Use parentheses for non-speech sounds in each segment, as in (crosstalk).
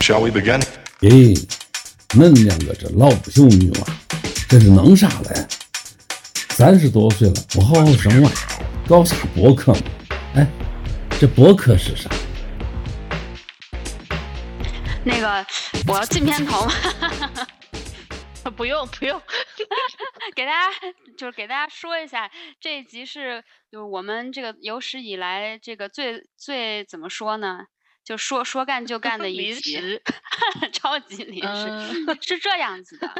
Shall we begin? 咦，恁两个这老不休女娃，这是弄啥嘞？三十多岁了，不好好生娃，搞啥博客嘛？哎，这博客是啥？那个，我要进片头 (laughs) 吗？不用不用，(laughs) 给大家就是给大家说一下，这一集是就是我们这个有史以来这个最最怎么说呢？就说说干就干的 (laughs) 一临集，(laughs) 时超级 (laughs) 临时，嗯是这样子的。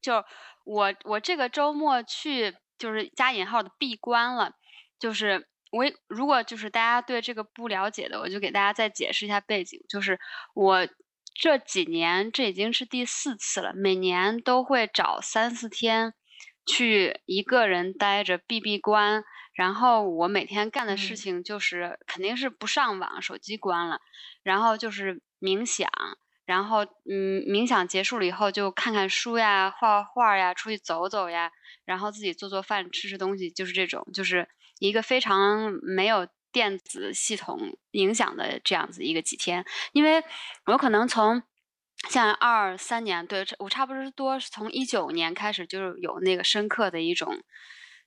就我我这个周末去就是加引号的闭关了，就是我如果就是大家对这个不了解的，我就给大家再解释一下背景，就是我这几年这已经是第四次了，每年都会找三四天去一个人待着闭闭关。然后我每天干的事嗯情就是肯定是不上网，手机关了，然后就是冥想，然后嗯，冥想结束了以后就看看书呀，画画画呀，出去走走呀，然后自己做做饭，吃吃东西，就是这种，就是一个非常没有电子系统影响的这样子一个几天。因为我可能从像二三年，对我差不多是从一九年开始，就是有那个深刻的一种，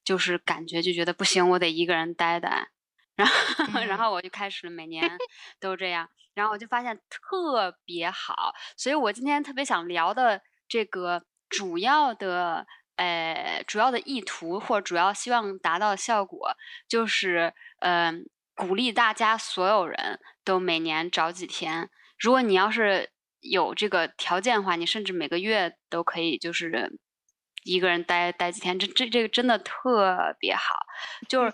就是感觉就觉得不行，我得一个人待待。然后，然嗯。后我就开始每年都这样，然后我就发现特别好，所以我今天特别想聊的这个主要的呃主要的意图或主要希望达到的效果，就是呃鼓励大家所有人都每年找几天，如果你要是有这个条件的话，你甚至每个月都可以就是一个人待待几天，这这这个真的特别好，就是。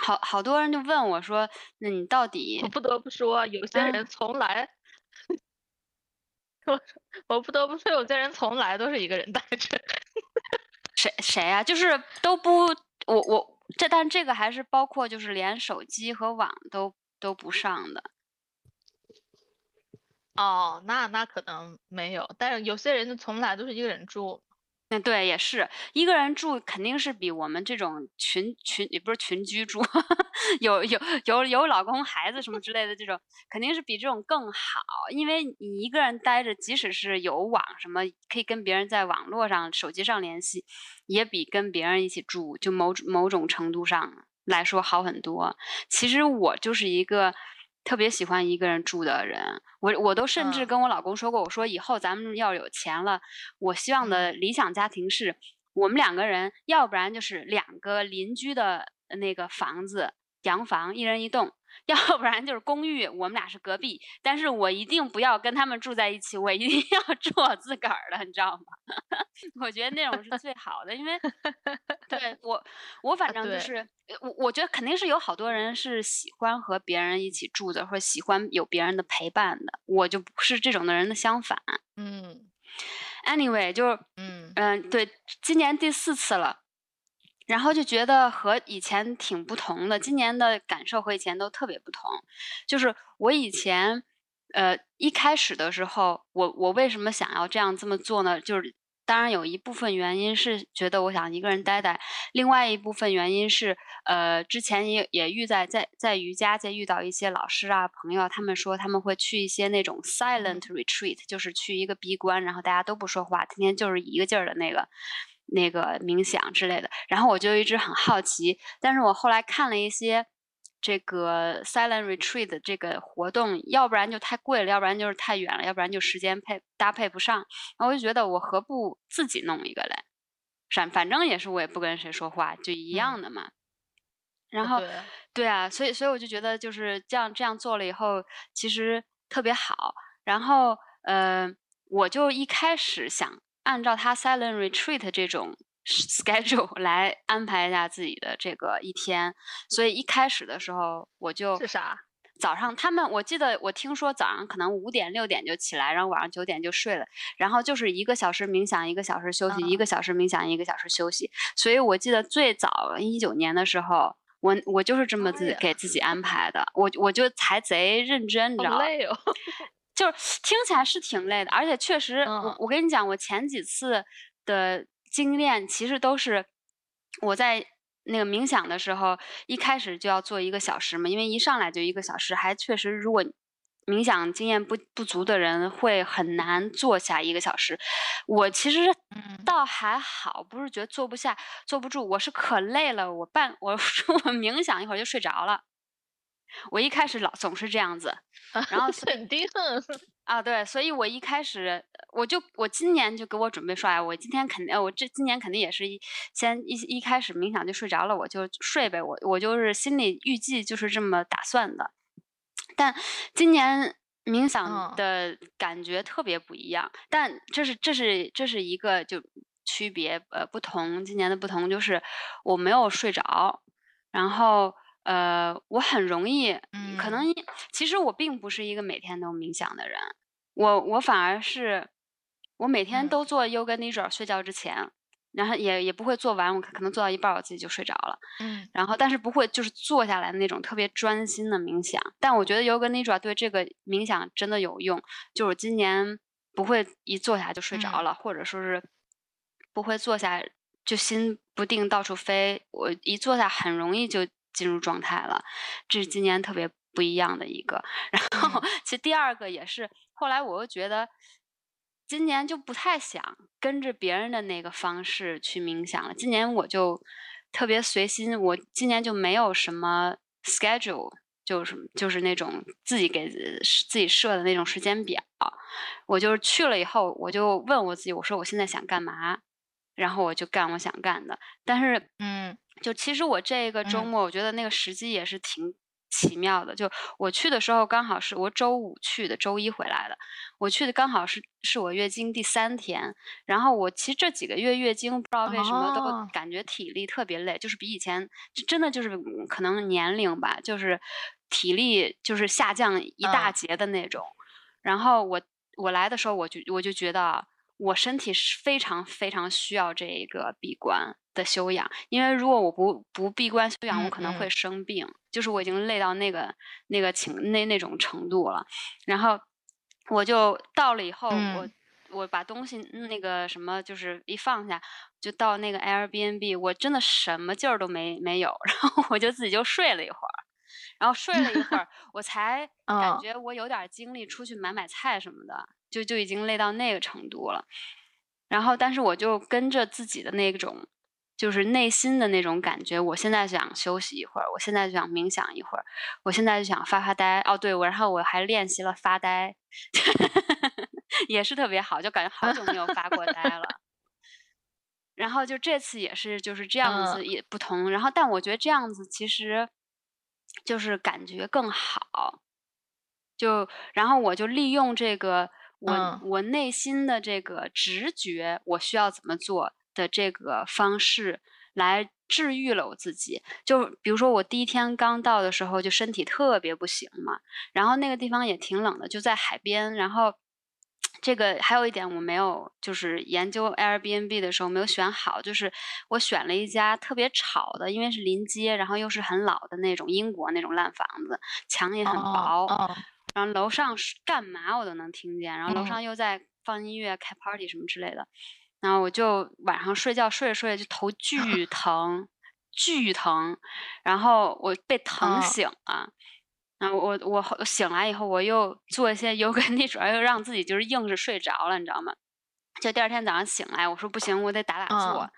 好好多人就问我说：“那你到底我不得不说，有些嗯人从来，(laughs) 我我不得不说，有些人从来都是一个人待着。(laughs) 谁谁呀、就是都不，我我这，但这个还是包括就是连手机和网都都不上的。哦，那那可能没有，但是有些人就从来都是一个人住。那对，也是一个人住，肯定是比我们这种群群也不是群居住，(laughs) 有有有有老公孩子什么之类的这种，肯定是比这种更好。因为你一个人待着，即使是有网什么，可以跟别人在网络上、手机上联系，也比跟别人一起住，就某某种程度上来说好很多。其实我就是一个特别喜欢一个人住的人，我我都甚至嗯。跟我老公说过，我说以后咱们要有钱了，我希望的理想家庭是我们两个人，要不然就是两个邻居的那个房子，洋房，一人一栋。(laughs) 要不然就是公寓，我们俩是隔壁，但是我一定不要跟他们住在一起，我一定要住我自个儿的，你知道吗？(laughs) 我觉得那种是最好的，因为 (laughs) 对我，我反正就是，呃我我觉得肯定是有好多人是喜欢和别人一起住的，或者喜欢有别人的陪伴的，我就不是这种的人的相反。嗯 Anyway，就是嗯嗯，对，今年第四次了，然后就觉得和以前挺不同的。今年的感受和以前都特别不同。就是我以前，呃，一开始的时候，我我为什么想要这样这么做呢？就是当然有一部分原因是觉得我想一个人待待，另外一部分原因是，呃，之前也也遇在在在瑜伽界遇到一些老师啊朋友，他们说他们会去一些那种 silent retreat，就是去一个闭关，然后大家都不说话，天天就是一个劲儿的那个那个冥想之类的。然后我就一直很好奇，但是我后来看了一些这个 silent retreat 的这个活动，要不然就太贵了，要不然就是太远了，要不然就时间配搭配不上。然后我就觉得我何不自己弄一个嘞？反反正也是我也不跟谁说话，就一样的嘛。然后对对啊，所以所以我就觉得就是这样这样做了以后，其实特别好。然后呃，我就一开始想按照他 silent retreat 这种 (laughs) schedule 来安排一下自己的这个一天，所以一开始的时候我就是啥？早上他们，我记得我听说早上可能五点六点就起来，然后晚上九点就睡了，然后就是一个小时冥想，一个小时休息，一嗯个小时冥想，一个小时休息。所以我记得最早一九年的时候，我我就是这么自己给自己安排的，我我就才贼认真，你知道吗？好累哦。就是听起来是挺累的，而且确实，我嗯我跟你讲，我前几次的经验其实都是我在那个冥想的时候，一开始就要做一个小时嘛，因为一上来就一个小时，还确实如果冥想经验不不足的人会很难坐下一个小时。我其实倒还好，不是觉得坐不下、坐不住，我是可累了，我半我 (laughs) 说我冥想一会儿就睡着了。我一开始老总是这样子，然后肯定 (laughs) 啊，对，所以我一开始我就我今年就给我准备说，哎，我今天肯定我这今年肯定也是一先一一开始冥想就睡着了，我就睡呗，我我就是心里预计就是这么打算的。但今年冥想的感觉特别不一样，但这是这是这是一个就区别呃不同，今年的不同就是我没有睡着，然后。呃，我很容易，可能其实我并不是一个每天都冥想的人，我我反而是我每天都做 yoga nidra 睡觉之前，然后也也不会做完，我可能做到一半我自己就睡着了，嗯，然后但是不会就是坐下来那种特别专心的冥想，但我觉得 yoga nidra 对这个冥想真的有用，就是今年不会一坐下就睡着了，或者说是不会坐下就心不定到处飞，我一坐下很容易就。进入状态了，这是今年特别不一样的一个。然后，其实第二个也是，后来我又觉得，今年就不太想跟着别人的那个方式去冥想了。今年我就特别随心，我今年就没有什么 schedule，就是就是那种自己给自己设的那种时间表。我就是去了以后，我就问我自己，我说我现在想干嘛，然后我就干我想干的。但是，嗯。就其实我这个周末，我觉得那个时机也是挺奇妙的。就我去的时候，刚好是我周五去的，周一回来的。我去的刚好是是我月经第三天。然后我其实这几个月月经，不知道为什么都感觉体力特别累，就是比以前真的就是可能年龄吧，就是体力就是下降一大截的那种。然后我我来的时候，我就我就觉得我身体是非常非常需要这一个闭关。的修养，因为如果我不不闭关修养，我可能会生病。就是我已经累到那个那个情那那种程度了。然后我就到了以后，我我把东西那个什么，就是一放下，就到那个 Airbnb，我真的什么劲儿都没没有。(laughs) 然后我就自己就睡了一会儿，然后睡了一会儿，(laughs) 我才感觉我有点精力出去买买菜什么的，就就已经累到那个程度了。然后，但是我就跟着自己的那种。就是内心的那种感觉，我现在想休息一会儿，我现在就想冥想一会儿，我现在就想发发呆。哦，对，我然后我还练习了发呆，(laughs) 也是特别好，就感觉好久没有发过呆了。然后就这次也是就是这样子也不同，然后但我觉得这样子其实就是感觉更好。就然后我就利用这个我我内心的这个直觉，我需要怎么做。的这个方式来治愈了我自己，就比如说我第一天刚到的时候，就身体特别不行嘛，然后那个地方也挺冷的，就在海边。然后这个还有一点我没有，就是研究 Airbnb 的时候没有选好，就是我选了一家特别吵的，因为是临街，然后又是很老的那种英国那种烂房子，墙也很薄，然后楼上干嘛我都能听见，然后楼上又在放音乐、开 party 什么之类的。然后我就晚上睡觉睡着睡着就头巨 (laughs) 疼，巨疼，然后我被疼醒了，然后我我醒来以后我又做一些 (laughs) 有根地主要又让自己就是硬是睡着了，你知道吗？就第二天早上醒来，我说不行，我得打打坐。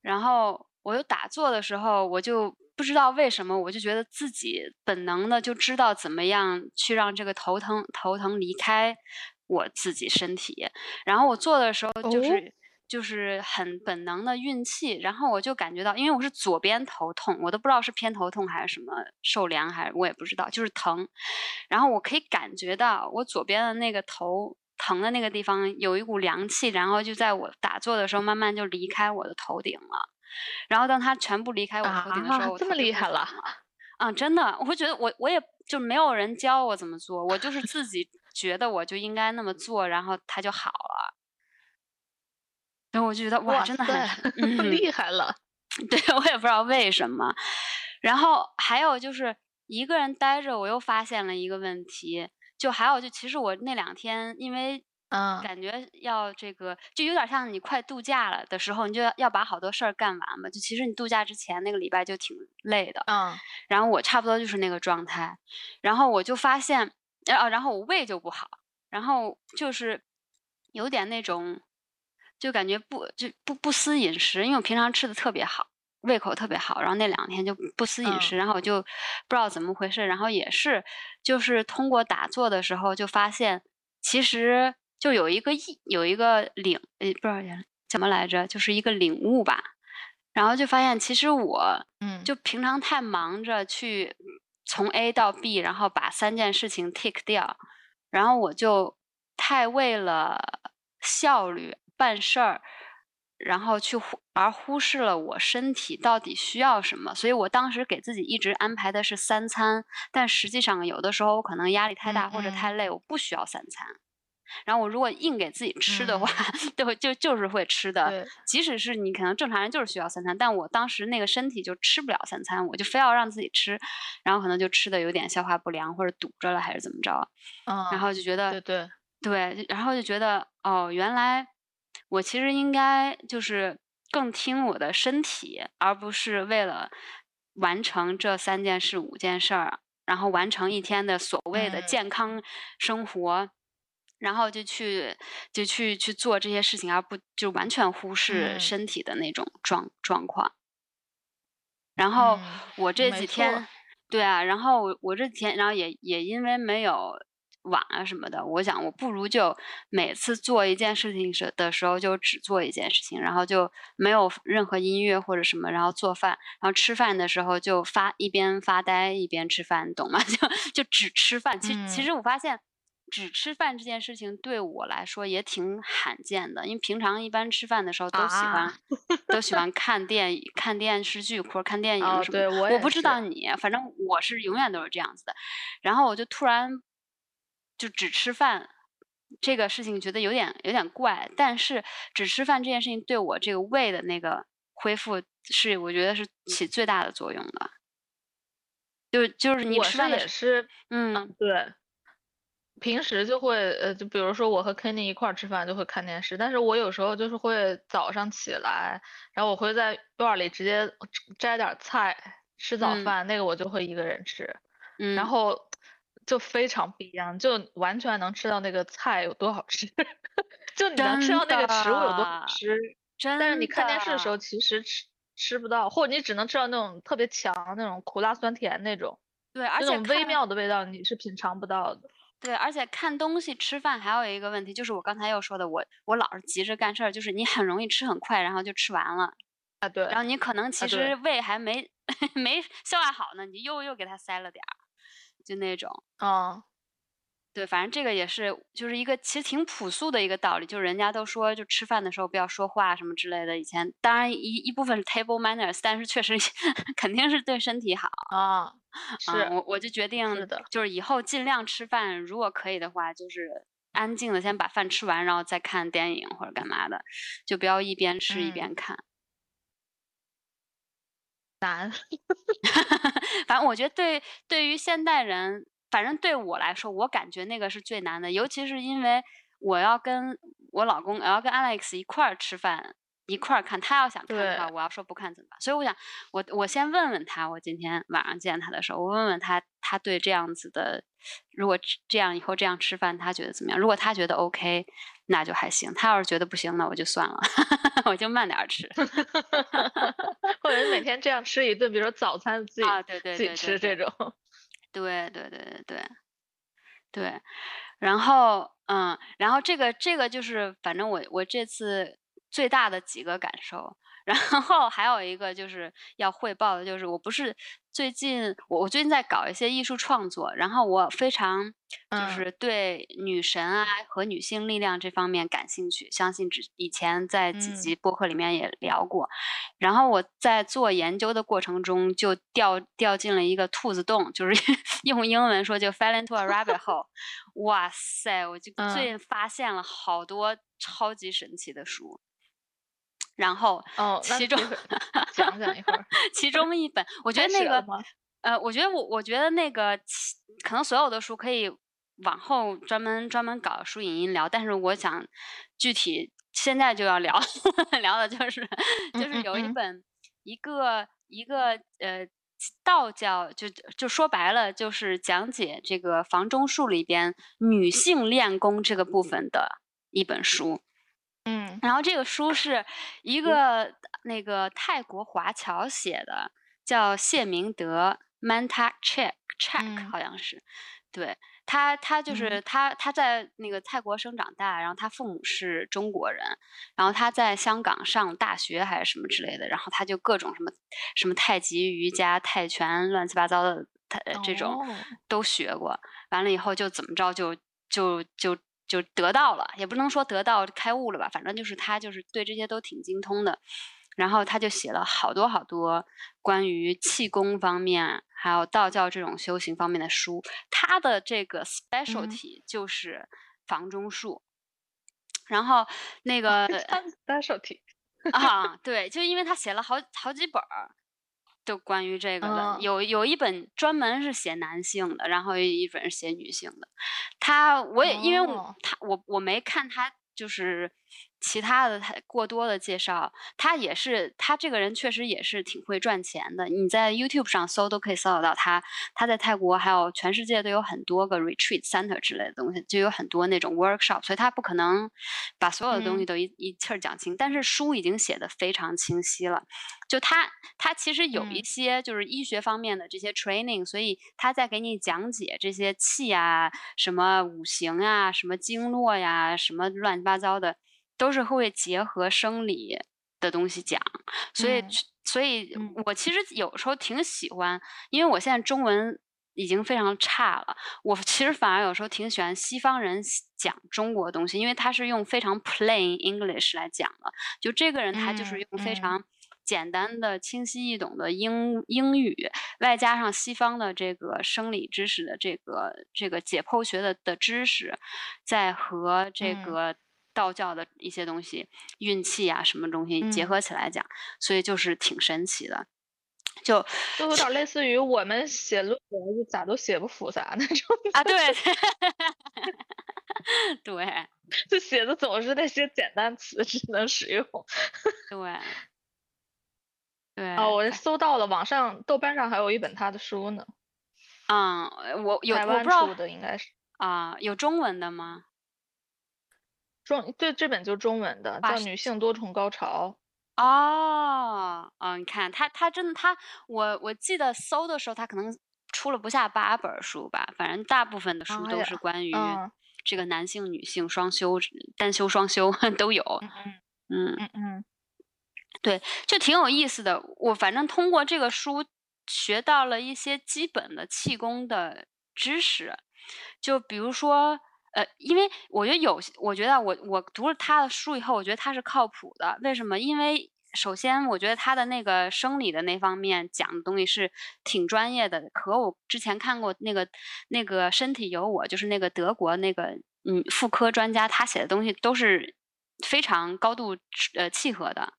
然后我又打坐的时候，我就不知道为什么，我就觉得自己本能的就知道怎么样去让这个头疼头疼离开我自己身体。然后我做的时候就是。就是很本能的运气，然后我就感觉到，因为我是左边头痛，我都不知道是偏头痛还是什么受凉，还是我也不知道，就是疼。然后我可以感觉到我左边的那个头疼的那个地方有一股凉气，然后就在我打坐的时候慢慢就离开我的头顶了。然后当他全部离开我头顶的时候，这么厉害了啊！真的，我会觉得我我也就没有人教我怎么做，我就是自己觉得我就应该那么做，然后它就好了。然后我就觉得哇，真的很 (laughs) 厉害了。(laughs) 对我也不知道为什么。然后还有就是一个人待着，我又发现了一个问题。就还有就其实我那两天因为嗯感觉要这个就有点像你快度假了的时候，你就要要把好多事儿干完嘛。就其实你度假之前那个礼拜就挺累的。嗯。然后我差不多就是那个状态。然后我就发现然后然后我胃就不好，然后就是有点那种，就感觉不就不不思饮食，因为我平常吃的特别好，胃口特别好，然后那两天就不思饮食，然后我就不知道怎么回事，然后也是就是通过打坐的时候就发现，其实就有一个意有一个领，诶，不知道怎么来着，就是一个领悟吧，然后就发现其实我，嗯，就平常太忙着去。从 A 到 B，然后把三件事情 tick 掉，然后我就太为了效率办事儿，然后去忽而忽视了我身体到底需要什么。所以我当时给自己一直安排的是三餐，但实际上有的时候我可能压力太大或者太累，我不需要三餐。然后我如果硬给自己吃的话，就就就是会吃的。即使是你可能正常人就是需要三餐，但我当时那个身体就吃不了三餐，我就非要让自己吃，然后可能就吃的有点消化不良或者堵着了还是怎么着。嗯，然后就觉得对对对，然后就觉得哦，原来我其实应该就是更听我的身体，而不是为了完成这三件事五件事儿，然后完成一天的所谓的健康生活。然后就去就去去做这些事情，而不就完全忽视身体的那种状状况。然后我这几天，对啊，然后我我这几天，然后也也因为没有网啊什么的，我想我不如就每次做一件事情时的时候就只做一件事情，然后就没有任何音乐或者什么，然后做饭，然后吃饭的时候就发一边发呆一边吃饭，懂吗？(laughs) 就就只吃饭。其实其实我发现。只吃饭这件事情对我来说也挺罕见的，因为平常一般吃饭的时候都喜欢都喜欢 (laughs) 看电影、看电视剧或者看电影什么。对，我不知道你，反正我是永远都是这样子的。然后我就突然就只吃饭这个事情觉得有点有点怪，但是只吃饭这件事情对我这个胃的那个恢复是我觉得是起最大的作用的。就就是你吃饭也是，嗯，对。平时就会呃，就比如说我和 Kenny 一块儿吃饭就会看电视，但是我有时候就是会早上起来，然后我会在院里直接摘点菜吃早饭，那个我就会一个人吃，然后就非常不一样，就完全能吃到那个菜有多好吃，(laughs) 就你能吃到那个食物有多好吃，但是你看电视的时候其实吃吃不到，或者你只能吃到那种特别强那种苦辣酸甜那种，对，而且那种微妙的味道你是品尝不到的。对，而且看东西吃饭还有一个问题，就是我刚才又说的，我我老是急着干事儿，就是你很容易吃很快，然后就吃完了啊。对。然后你可能其实胃还没 (laughs) 没消化好呢，你又又给它塞了点儿，就那种。嗯。对，反正这个也是，就是一个其实挺朴素的一个道理，就是人家都说，就吃饭的时候不要说话什么之类的。以前当然一一部分是 table manners，但是确实 (laughs) 肯定是对身体好啊。是，我我就决定，就是以后尽量吃饭，如果可以的话，就是安静的先把饭吃完，然后再看电影或者干嘛的，就不要一边吃一边看。难，(laughs) 反正我觉得对对于现代人。反正对我来说，我感觉那个是最难的，尤其是因为我要跟我老公，我要跟 Alex 一块儿吃饭，一块儿看。他要想看的话，我要说不看怎么办？所以我想，我我先问问他，我今天晚上见他的时候，我问问他，他对这样子的，如果这样以后这样吃饭，他觉得怎么样？如果他觉得 OK，那就还行。他要是觉得不行，那我就算了，(laughs) 我就慢点吃。(laughs) 或者每天这样吃一顿，比如说早餐自己啊，对对自己吃这种。对对对对对，对，然后嗯，然后这个这个就是，反正我我这次最大的几个感受。然后还有一个就是要汇报的，就是我不是最近我我最近在搞一些艺术创作，然后我非常就是对女神啊和女性力量这方面感兴趣，相信之以前在几集播客里面也聊过。然后我在做研究的过程中就掉掉进了一个兔子洞，就是 (laughs) 用英文说就 fell into a rabbit hole。哇塞，我就最近发现了好多超级神奇的书。然后，哦，其中 (laughs) 讲讲一会儿，其中一本，我觉得那个，呃，我觉得我我觉得那个，可能所有的书可以往后专门专门搞书影音聊，但是我想具体现在就要聊 (laughs) 聊的就是就是有一本一个一个呃道教就就说白了，就是讲解这个房中术里边女性练功这个部分的一本书。嗯。然后这个书是一个那个泰国华侨写的，叫谢明德 Manta Check Check 嗯。好像是，对。他他就是嗯他他在那个泰国生长大，然后他父母是中国人，然后他在香港上大学还是什么之类的，然后他就各种什么什么太极、瑜伽、泰拳，乱七八糟的，他呃这种哦。都学过。完了以后就怎么着就就就就得到了，也不能说得到开悟了吧，反正就是他就是对这些都挺精通的。然后他就写了好多好多关于气功方面，还有道教这种修行方面的书。他的这个 specialty 就是房中术。然后那个 specialty 啊，对，就因为他写了好好几本儿，就关于这个的，嗯。有有一本专门是写男性的，然后有一本是写女性的。他我也因为我哦。他我我没看他就是其他的太过多的介绍，他也是他这个人确实也是挺会赚钱的。你在 YouTube 上搜都可以搜得到他，他在泰国还有全世界都有很多个 retreat center 之类的东西，就有很多那种 workshop，所以他不可能把所有的东西嗯都一、一气儿讲清。但是书已经写的非常清晰了，就他他其实有一嗯些就是医学方面的这些 training，所以他在给你讲解这些气啊、什么五行啊、什么经络呀、什么乱七八糟的，都是会结合生理的东西讲。所以嗯所以嗯我其实有时候挺喜欢，因为我现在中文已经非常差了，我其实反而有时候挺喜欢西方人讲中国东西，因为他是用非常 plain English 来讲的。就这个人他就是嗯用非嗯常简单的、清晰易懂的英英语，外加上西方的这个生理知识的这个这个解剖学的的知识，在和这嗯个道教的一些东西、运气啊什么东西结嗯。合起来讲，所以就是挺神奇的。就就有点类似于我们写论文就咋都写不复杂 (laughs) 那种，啊，对，(laughs) 对。(laughs) 就写的总是那些简单词只能使用。对。对哦，我搜到了，网上豆瓣上还有一本他的书呢，嗯，我有台湾我不知道出的应该是。啊，有中文的吗？中，对，这本就中文的，叫《哇女性多重高潮》。哦，哦，你看他他真的他我我记得搜的时候，他可能出了不下八本儿书吧，反正大部分的书都是关于嗯这个男性、女性双修、单修、双修 (laughs) 都有。嗯嗯嗯，嗯嗯就挺有意思的。我反正通过这个书学到了一些基本的气功的知识，就比如说，呃，因为我觉得有，我觉得我我读了他的书以后，我觉得他是靠谱的。为什么？因为首先，我觉得他的那个生理的那方面讲的东西是挺专业的，和我之前看过那个那个身体有我，就是那个德国那个嗯妇科专家，他写的东西都是非常高度呃契合的。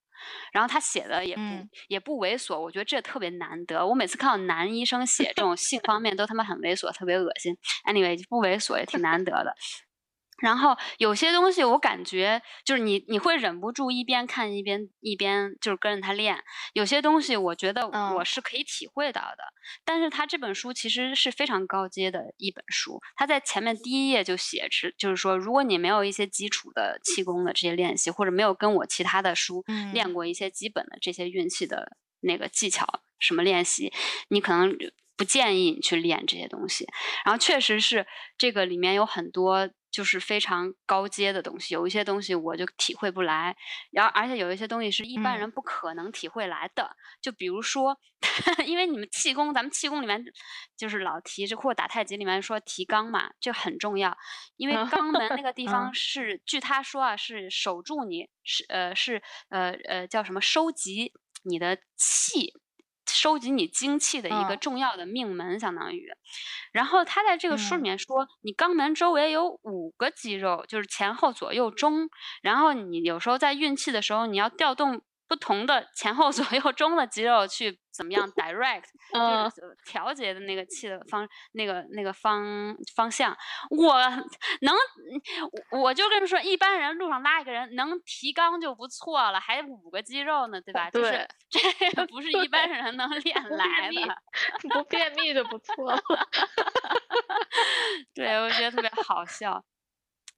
然后他写的也不、嗯也不猥琐，我觉得这特别难得。我每次看到男医生写这种性方面都他妈很猥琐，特别恶心。Anyway，不猥琐也挺难得的。然后有些东西我感觉就是你你会忍不住一边看一边一边就是跟着他练。有些东西我觉得嗯我是可以体会到的，但是他这本书其实是非常高阶的一本书。他在前面第一页就写是就是说，如果你没有一些基础的气功的这些练习，或者没有跟我其他的书嗯练过一些基本的这些运气的那个技巧什么练习，你可能不建议你去练这些东西。然后确实是这个里面有很多就是非常高阶的东西，有一些东西我就体会不来，然后而且有一些东西是一般嗯人不可能体会来的。就比如说，(laughs) 因为你们气功，咱们气功里面就是老提这或者打太极里面说提肛嘛，这很重要，因为嗯肛门那个 (laughs) 地方嗯是，据他说啊，是守住你是呃是呃呃叫什么收集你的气。收集你精气的一个嗯重要的命门，相当于。然后他在这个书里嗯面说，你肛门周围有五个肌肉，就是前后左右中。然后你有时候在运气的时候，你要调动不同的前后 (laughs) 左右中的肌肉去怎么样 direct，嗯就是调节的那个气的方那个那个方方向。我能，我我就跟你说，一般人路上拉一个人能提肛就不错了，还五个肌肉呢，对吧？就是这不是一般人能 (laughs) 练来的。(laughs) 不便秘就不错了。对，我觉得特别好笑。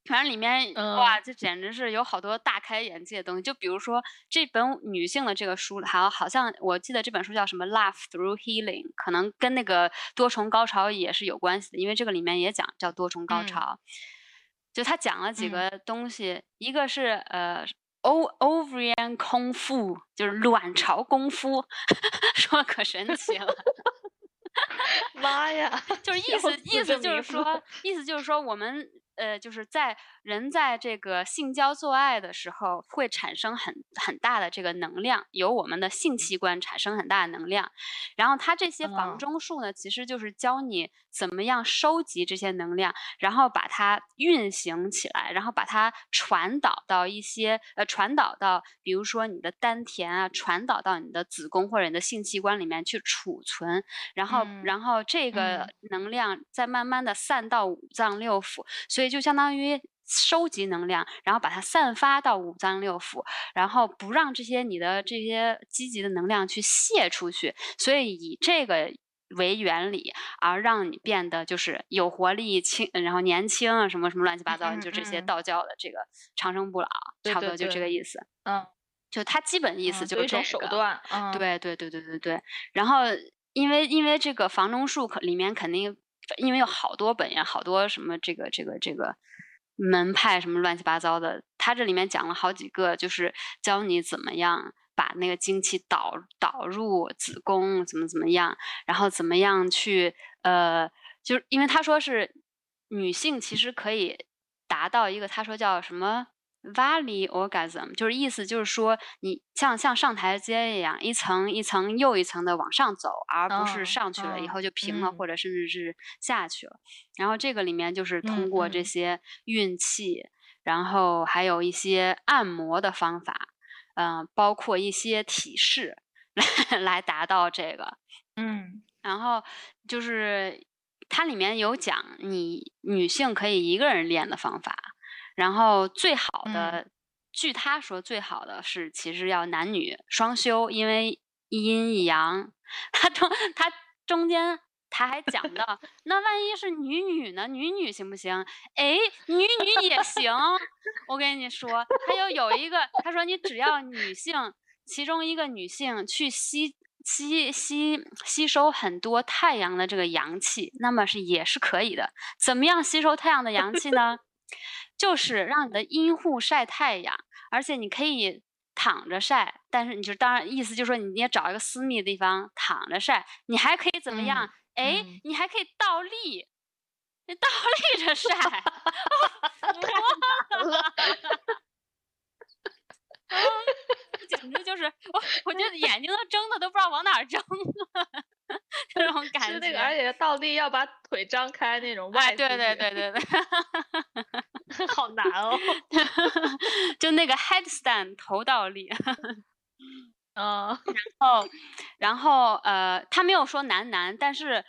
反正里面嗯哇，这简直是有好多大开眼界的东西。就比如说这本女性的这个书，好好像我记得这本书叫什么《Love Through Healing》，可能跟那个多重高潮也是有关系的，因为这个里面也讲叫多重高嗯潮。就他讲了几嗯个东西，一个是呃。o ovarian 空腹就是卵巢功夫，(laughs) 说可神奇了。妈呀！(laughs) 就是意思意思就是说，意思就是说，我们呃，就是在人在这个性交做爱的时候，会产生很很大的这个能量，由我们的性器官产生很大的能量。然后它这些房嗯中术呢，其实就是教你怎么样收集这些能量，然后把它运行起来，然后把它传导到一些呃，传导到比如说你的丹田啊，传导到你的子宫或者你的性器官里面去储存。然后，嗯然后这个嗯能量再慢慢的散到五脏六腑，所以就相当于收集能量，然后把它散发到五脏六腑，然后不让这些你的这些积极的能量去泄出去，所以以这个。为原理，而让你变得就是有活力、轻，然后年轻啊，什么什么乱七八糟，嗯就这些嗯道教的这个长生不老，对对差不多就这个意思。嗯，就它基本意思嗯就是这一种手。段。嗯，对对对对对对。然后因为因为这个房中术可里面肯定因为有好多本呀，好多什么这个这个这个门派什么乱七八糟的，它这里面讲了好几个，就是教你怎么样。把那个精气导导入子宫，怎么怎么样，然后怎么样去呃，就是因为他说是女性其实可以达到一个，他说叫什么 valley orgasm，就是意思就是说你像像上台阶一样，一层一层又一层的往上走，而不是嗯上去了以嗯后就平了，嗯或者甚至是下去了。然后这个里面就是通嗯过这嗯些运气，然后还有一些按摩的方法，嗯、包括一些体式来 (laughs) 来达到这个。嗯然后就是它里面有讲你女性可以一个人练的方法，然后最好的，据他说最好的是其实要男女双修，因为一阴一阳。(laughs) 他中他中间他还讲到，那万一是女女呢？女女行不行？哎，女女也行。我跟你说，还有有一个，他说你只要女性其中一个女性去吸吸吸吸收很多太阳的这个阳气，那么是也是可以的。怎么样吸收太阳的阳气呢？就是让你的阴户晒太阳，而且你可以躺着晒，但是你就当然意思就是说你也找一个私密的地方躺着晒，你还可以怎么样？哎、嗯你还可以倒立，你倒立着晒，(laughs) 啊，简直就是我，我觉得眼睛都睁的都不知道往哪儿睁了，(laughs) 这种感觉。是那个，而且倒立要把腿张开那种哎，外对对姿势对对对，(laughs) 好难哦。就那个 headstand 头倒立，嗯 (laughs) 嗯，然后然后呃，他没有说男男，但是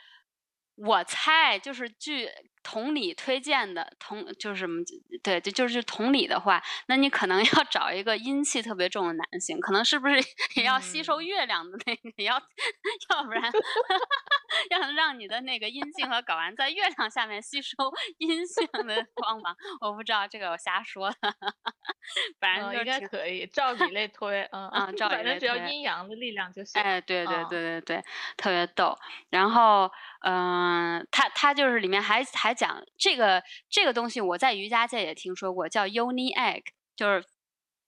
我猜就是据同理推荐的同就是什么对，就就是同理的话，那你可能 (laughs) 要找一个阴气特别重的男性，可能是不是 (laughs) 也要吸收嗯月亮的那个，要 (laughs) 要不然要让你的那个阴茎和睾丸在月亮下面吸收阴性的光芒，我不知道这个我瞎说的，反正嗯，应该可以，照理类推，嗯啊照理反正只要类推阴阳的力量就行。哎，对对嗯对对对，特别逗。然后，嗯、他他就是里面还还讲这个这个东西，我在瑜伽界也听说过，叫 Yoni egg，就是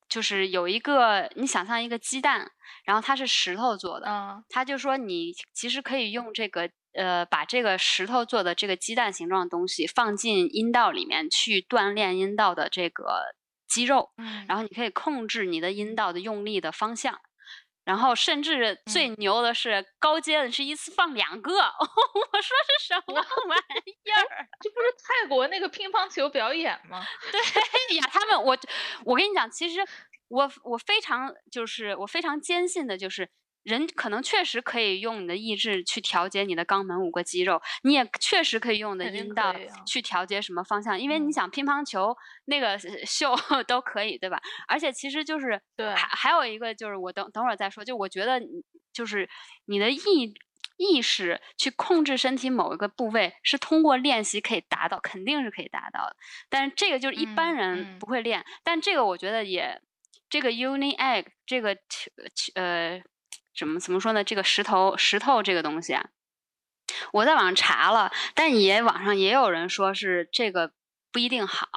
就是有一个你想象一个鸡蛋，然后它是石头做的，嗯他就说你其实可以用这个呃，把这个石头做的这个鸡蛋形状的东西放进阴道里面去锻炼阴道的这个肌肉，嗯，然后你可以控制你的阴道的用力的方向。然后甚至最牛的是高阶的是一次放两个，(laughs) 我说是什么玩意儿？这不是泰国那个乒乓球表演吗？对 (laughs) 呀，他们我我跟你讲，其实我我非常就是我非常坚信的就是。人可能确实可以用你的意志去调节你的肛门五个肌肉，你也确实可以用的阴道去调节什么方向，因为你想乒乓球那个秀 (laughs) 都可以，对吧？而且其实就是对，还还有一个就是我等等会儿再说，就我觉得就是你的意意识去控制身体某一个部位是通过练习可以达到，肯定是可以达到的。但是这个就是一般人不会练，但这个我觉得也这个 uni egg 这个呃。怎么怎么说呢？这个石头石头这个东西啊，我在网上查了，但也网上也有人说是这个不一定好，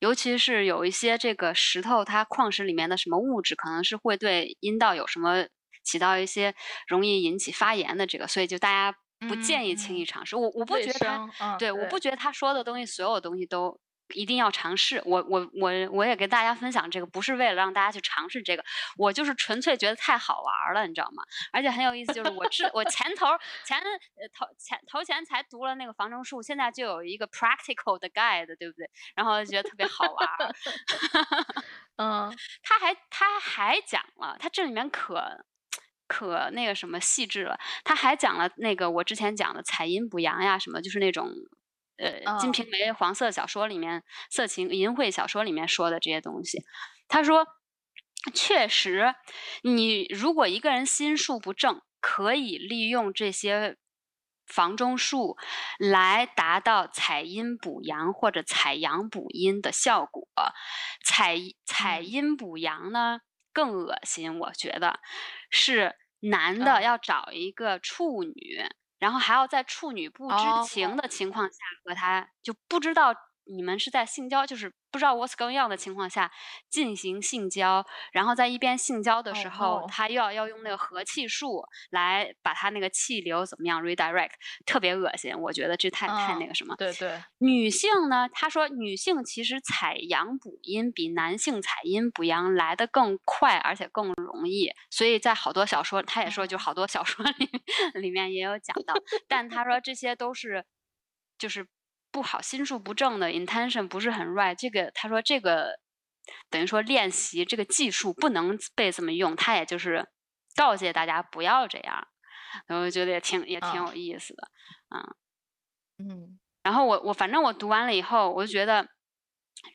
尤其是有一些这个石头，它矿石里面的什么物质，可能是会对阴道有什么起到一些容易引起发炎的这个，所以就大家不建议轻易尝试。我我不觉得他，对，我不觉得他说的东西，所有东西都。一定要尝试，我我我我也跟大家分享这个，不是为了让大家去尝试这个，我就是纯粹觉得太好玩了，你知道吗？而且很有意思，就是我知 (laughs) 我前头前呃头前头前才读了那个防中术，现在就有一个 practical 的 guide，对不对？然后觉得特别好玩。(laughs) 嗯，他还他还讲了，他这里面可可那个什么细致了，他还讲了那个我之前讲的采阴补阳呀，什么就是那种。呃，《金瓶梅》黄色小说里面，色情淫秽小说里面说的这些东西，他说，确实，你如果一个人心术不正，可以利用这些房中术来达到采阴补阳或者采阳补阴的效果。采采阴补阳呢，更恶心，我觉得是男的要找一个处女。然后还要在处女不知情的情况下和他，就不知道你们是在性交，就是。不知道 what's going on 的情况下进行性交，然后在一边性交的时候，他又要要用那个和气术来把他那个气流怎么样 redirect，特别恶心，我觉得这太太那个什么。对对。女性呢，她说女性其实采阳补阴比男性采阴补阳来的更快，而且更容易。所以在好多小说，他也说就好多小说里 (laughs) 里面也有讲到，但他说这些都是就是。不好，心术不正的 intention 不是很 right。这个他说这个等于说练习这个技术不能被这么用，他也就是告诫大家不要这样。我觉得也挺也挺有意思的，嗯嗯。然后我我反正我读完了以后，我就觉得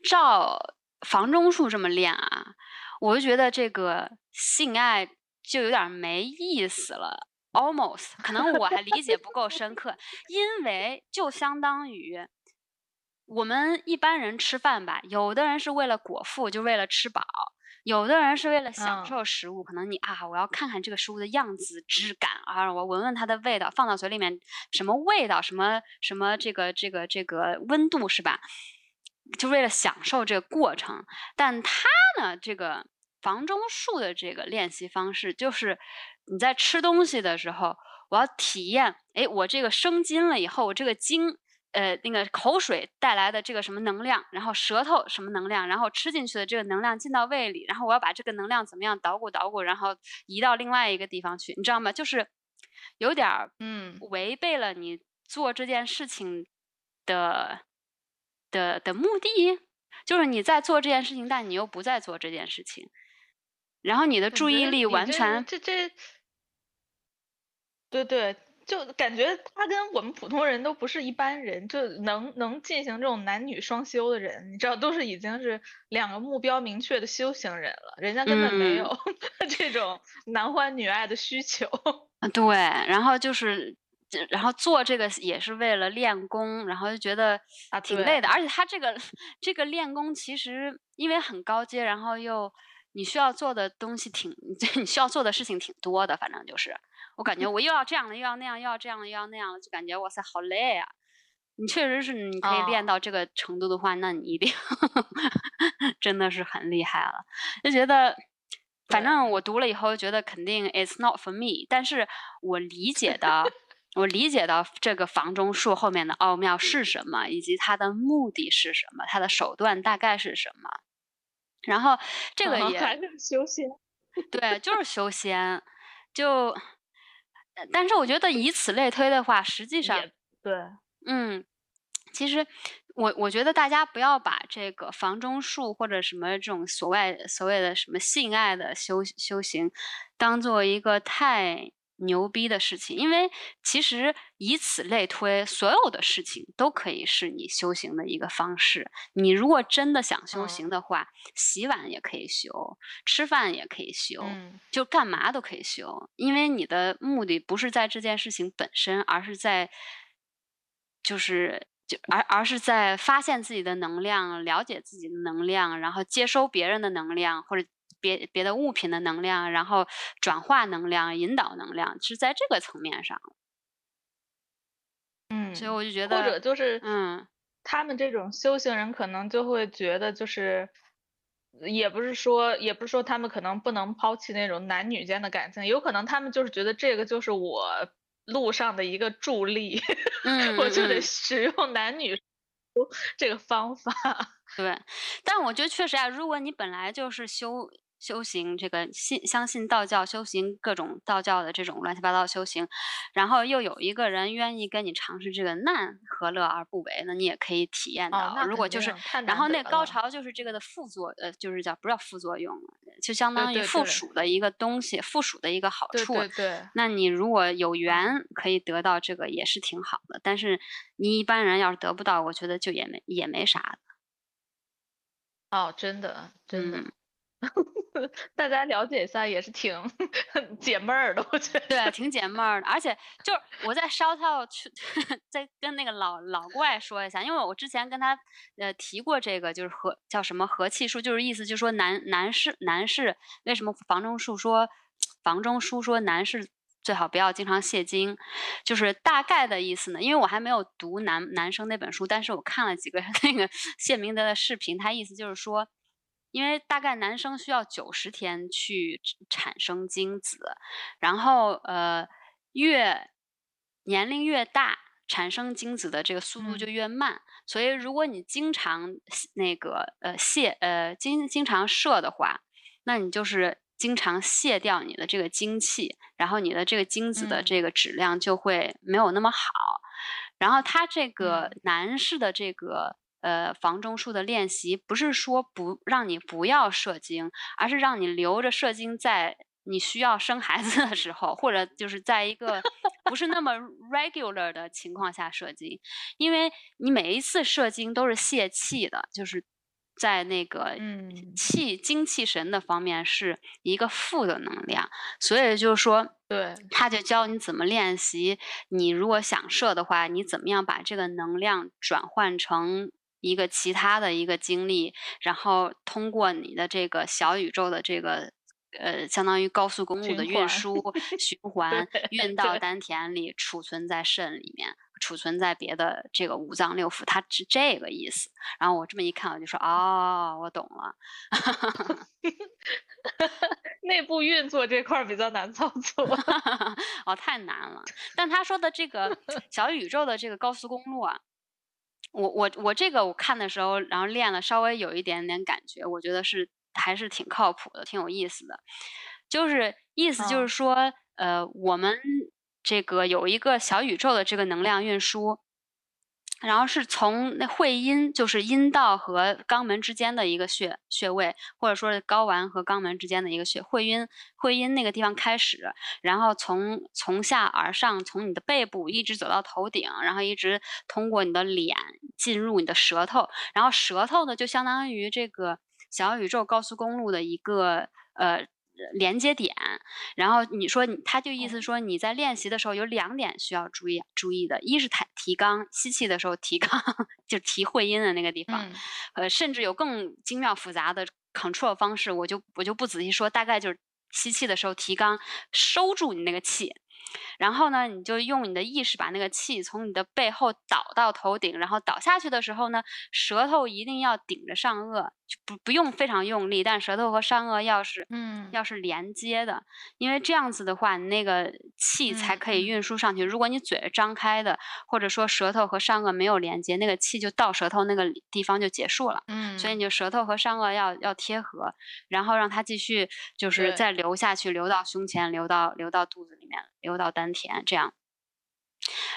照房中术这么练啊，我就觉得这个性爱就有点没意思了。Almost，可能我还理解不够深 (laughs) 刻，因为就相当于我们一般人吃饭吧，有的人是为了果腹，就为了吃饱；有的人是为了享受食物，可能你啊，我要看看这个食物的样子、质感啊，我闻闻它的味道，放到嘴里面什么味道、什么什么这个这个这个温度是吧？就为了享受这个过程。但他呢，这个房中术的这个练习方式就是。你在吃东西的时候，我要体验，哎，我这个生津了以后，我这个津，呃，那个口水带来的这个什么能量，然后舌头什么能量，然后吃进去的这个能量进到胃里，然后我要把这个能量怎么样捣鼓捣鼓，然后移到另外一个地方去，你知道吗？就是有点儿，嗯，违背了你做这件事情的的的目的，就是你在做这件事情，但你又不在做这件事情，然后你的注意力完全这这。对对，就感觉他跟我们普通人都不是一般人，就能能进行这种男女双修的人，你知道，都是已经是两个目标明确的修行人了，人家根本没有 (laughs) 这种男欢女爱的需求。(laughs) 对，然后就是，然后做这个也是为了练功，然后就觉得啊挺累的，而且他这个这个练功其实因为很高阶，然后又你需要做的东西挺，(laughs) 你需要做的事情挺多的，反正就是。我感觉我又要这样了，又要那样，又要这样了，又要那样了，就感觉哇塞，好累啊！你确实是，你可以练到这个程度的话，那你一定 (laughs) 真的是很厉害了。就觉得，反正我读了以后觉得肯定 it's not for me，但是我理解的，(laughs) 我理解到这个房中术后面的奥妙是什么，以及它的目的是什么，它的手段大概是什么。然后这个也还是修仙，对，就是修仙。就，但是我觉得以此类推的话，实际上，对，嗯，其实我我觉得大家不要把这个房中术或者什么这种所谓所谓的什么性爱的修修行，当做一个太。牛逼的事情，因为其实以此类推，所有的事情都可以是你修行的一个方式。你如果真的想修行的话，洗碗也可以修，吃饭也可以修，就干嘛都可以修。因为你的目的不是在这件事情本身，而是在，就是就而而是在发现自己的能量，了解自己的能量，然后接收别人的能量，或者。别别的物品的能量，然后转化能量、引导能量，是在这个层面上。嗯，所以我就觉得，或者就是，嗯，他们这种修行人可能就会觉得，就是，也不是说，也不是说他们可能不能抛弃那种男女间的感情，有可能他们就是觉得这个就是我路上的一个助力，(laughs) 我就得使用男女这个方法。对，但我觉得确实啊，如果你本来就是修。修行这个信相信道教，修行各种道教的这种乱七八糟修行，然后又有一个人愿意跟你尝试这个难，何乐而不为？呢你也可以体验到。如果就是，然后那高潮就是这个的副作，呃，就是叫不叫副作用，就相当于附属的一个东西，附属的一个好处。对对。那你如果有缘可以得到这个，也是挺好的。但是你一般人要是得不到，我觉得就也没也没啥的。哦，真的，真的。(laughs) 大家了解一下也是挺 (laughs) 解闷儿的，我觉得对，挺解闷儿的。而且就是我在烧套去，(laughs) 再跟那个老老怪说一下，因为我之前跟他呃提过这个，就是和叫什么和气术，就是意思就是说男男士男士为什么房中术说房中书说男士最好不要经常泄精，就是大概的意思呢。因为我还没有读男男生那本书，但是我看了几个那个谢明德的视频，他意思就是说。因为大概男生需要九十天去产生精子，然后呃越年龄越大，产生精子的这个速度就越慢。所以如果你经常那个呃泄呃经经常射的话，那你就是经常泄掉你的这个精气，然后你的这个精子的这个质量就会没有那么好。然后他这个男士的这个。呃，房中术的练习不是说不让你不要射精，而是让你留着射精，在你需要生孩子的时候，或者就是在一个不是那么 regular 的情况下射精，因为你每一次射精都是泄气的，就是在那个气精气神的方面是一个负的能量，所以就是说，对，他就教你怎么练习。你如果想射的话，你怎么样把这个能量转换成。一个其他的一个经历，然后通过你的这个小宇宙的这个呃，相当于高速公路的运输循 (laughs) 环，运到丹田里，储存在肾里面，储存在别的这个五脏六腑，它是这个意思。然后我这么一看，我就说哦，我懂了。(laughs) 内部运作这块比较难操作，(laughs) 哦，太难了。但他说的这个小宇宙的这个高速公路啊。我我我这个我看的时候，然后练了稍微有一点点感觉，我觉得是还是挺靠谱的，挺有意思的。就是意思就是说，呃，我们这个有一个小宇宙的这个能量运输。然后是从那会阴，就是阴道和肛门之间的一个穴穴位，或者说是睾丸和肛门之间的一个穴，会阴会阴那个地方开始，然后从从下而上，从你的背部一直走到头顶，然后一直通过你的脸进入你的舌头，然后舌头呢就相当于这个小宇宙高速公路的一个呃。连接点，然后你说你，他就意思说你在练习的时候有两点需要注意注意的，一是提提肛，吸气的时候提肛，(laughs) 就提会阴的那个地方，呃，甚至有更精妙复杂的 control 方式，我就我就不仔细说，大概就是吸气的时候提肛，收住你那个气，然后呢，你就用你的意识把那个气从你的背后导到头顶，然后倒下去的时候呢，舌头一定要顶着上颚，就不不用非常用力，但舌头和上颚要是嗯要是连接的，因为这样子的话，你那个气才可以嗯运输上去。如果你嘴是张开的，或者说舌头和上颚没有连接，那个气就到舌头那个地方就结束了。嗯，所以你就舌头和上颚要要贴合，然后让它继续就是再流下去，流到胸前，流到流到肚子里面，流到丹田这样。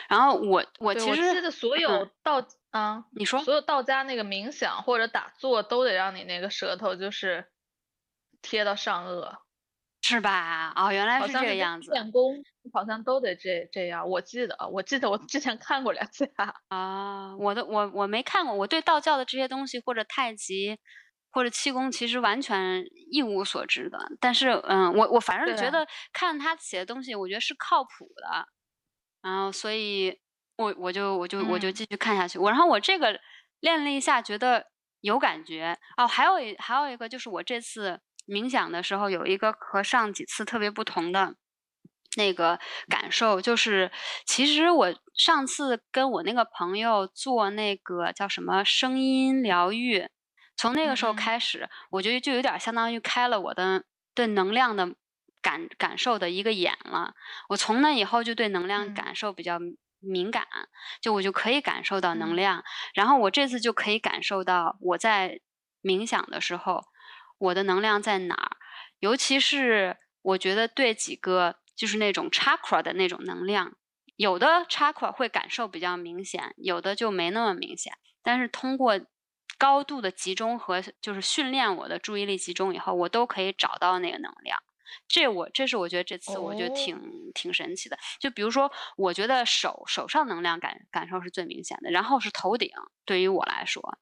然后我我其实记得所有嗯道啊，你说所有道家那个冥想或者打坐都得让你那个舌头就是贴到上颚，是吧？哦，原来是这个样子练功好像都得这这样，我记得啊，我记得我之前看过两次。(laughs) 啊！我的我我没看过，我对道教的这些东西或者太极或者气功其实完全一无所知的。但是嗯，我我反正觉得看他写的东西，我觉得是靠谱的。然后所以我我就我就我就嗯继续看下去。我然后我这个练了一下，觉得有感觉哦。还有一还有一个就是我这次冥想的时候有一个和上几次特别不同的那个感受，就是其实我上次跟我那个朋友做那个叫什么声音疗愈，从那个时候开始，我觉得就有点相当于开了我的对能量的感感受的一个眼了。我从那以后就对能量嗯感受比较敏感，就我就可以感受到能嗯量。然后我这次就可以感受到我在冥想的时候，我的能量在哪儿，尤其是我觉得对几个就是那种 chakra 的那种能量，有的 chakra 会感受比较明显，有的就没那么明显。但是通过高度的集中和就是训练我的注意力集中以后，我都可以找到那个能量。这我这是我觉得这次我觉得哦。挺、挺神奇的。就比如说，我觉得手手上能量感感受是最明显的，然后是头顶，对于我来说，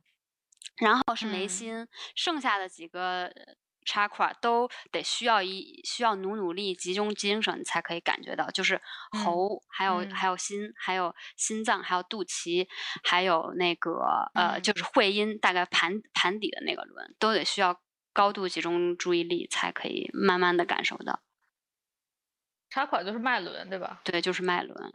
然后是眉嗯。心，剩下的几个呃 chakra 都得需要一需要努努力，集中精神才可以感觉到，就是嗯喉，还有嗯。还有心，还有心脏，还有肚脐，还有那个呃，就。嗯是会阴，大概盘盘底的那个轮，都得需要高度集中注意力才可以慢慢的感受到。插款就是脉轮，对吧？对，就是脉轮。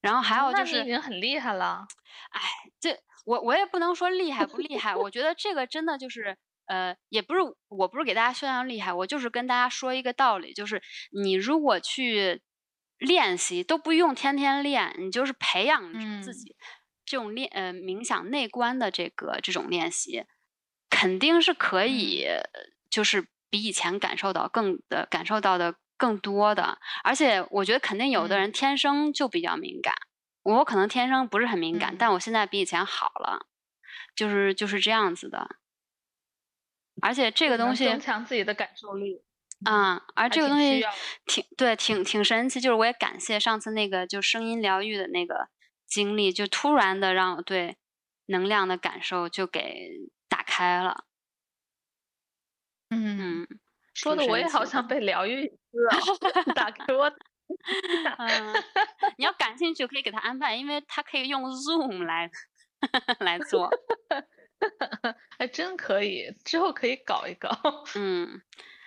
然后还有就是，经很厉害了。哎，这我我也不能说厉害不厉害，我觉得这个真的就是，呃，也不是我不是给大家炫耀厉害，我就是跟大家说一个道理，就是你如果去练习，都不用天天练，你就是培养自嗯己这种练呃冥想内观的这个这种练习，肯定是可以，就是比以前感受到更的感受到的更多的，而且我觉得肯定有的嗯人天生就比较敏感，我可能天生不是很敏感，嗯但我现在比以前好了，就是就是这样子的。而且这个东西，增强自己的感受力。啊、而这个东西挺挺对，挺挺神奇。就是我也感谢上次那个就声音疗愈的那个经历，就突然的让我对能量的感受就给打开了。嗯，嗯说的我也好像被疗愈一次啊，(laughs) 打给我。嗯，(laughs) 你要感兴趣可以给他安排，因为他可以用 Zoom 来 (laughs) 来做。还真可以，之后可以搞一搞。嗯，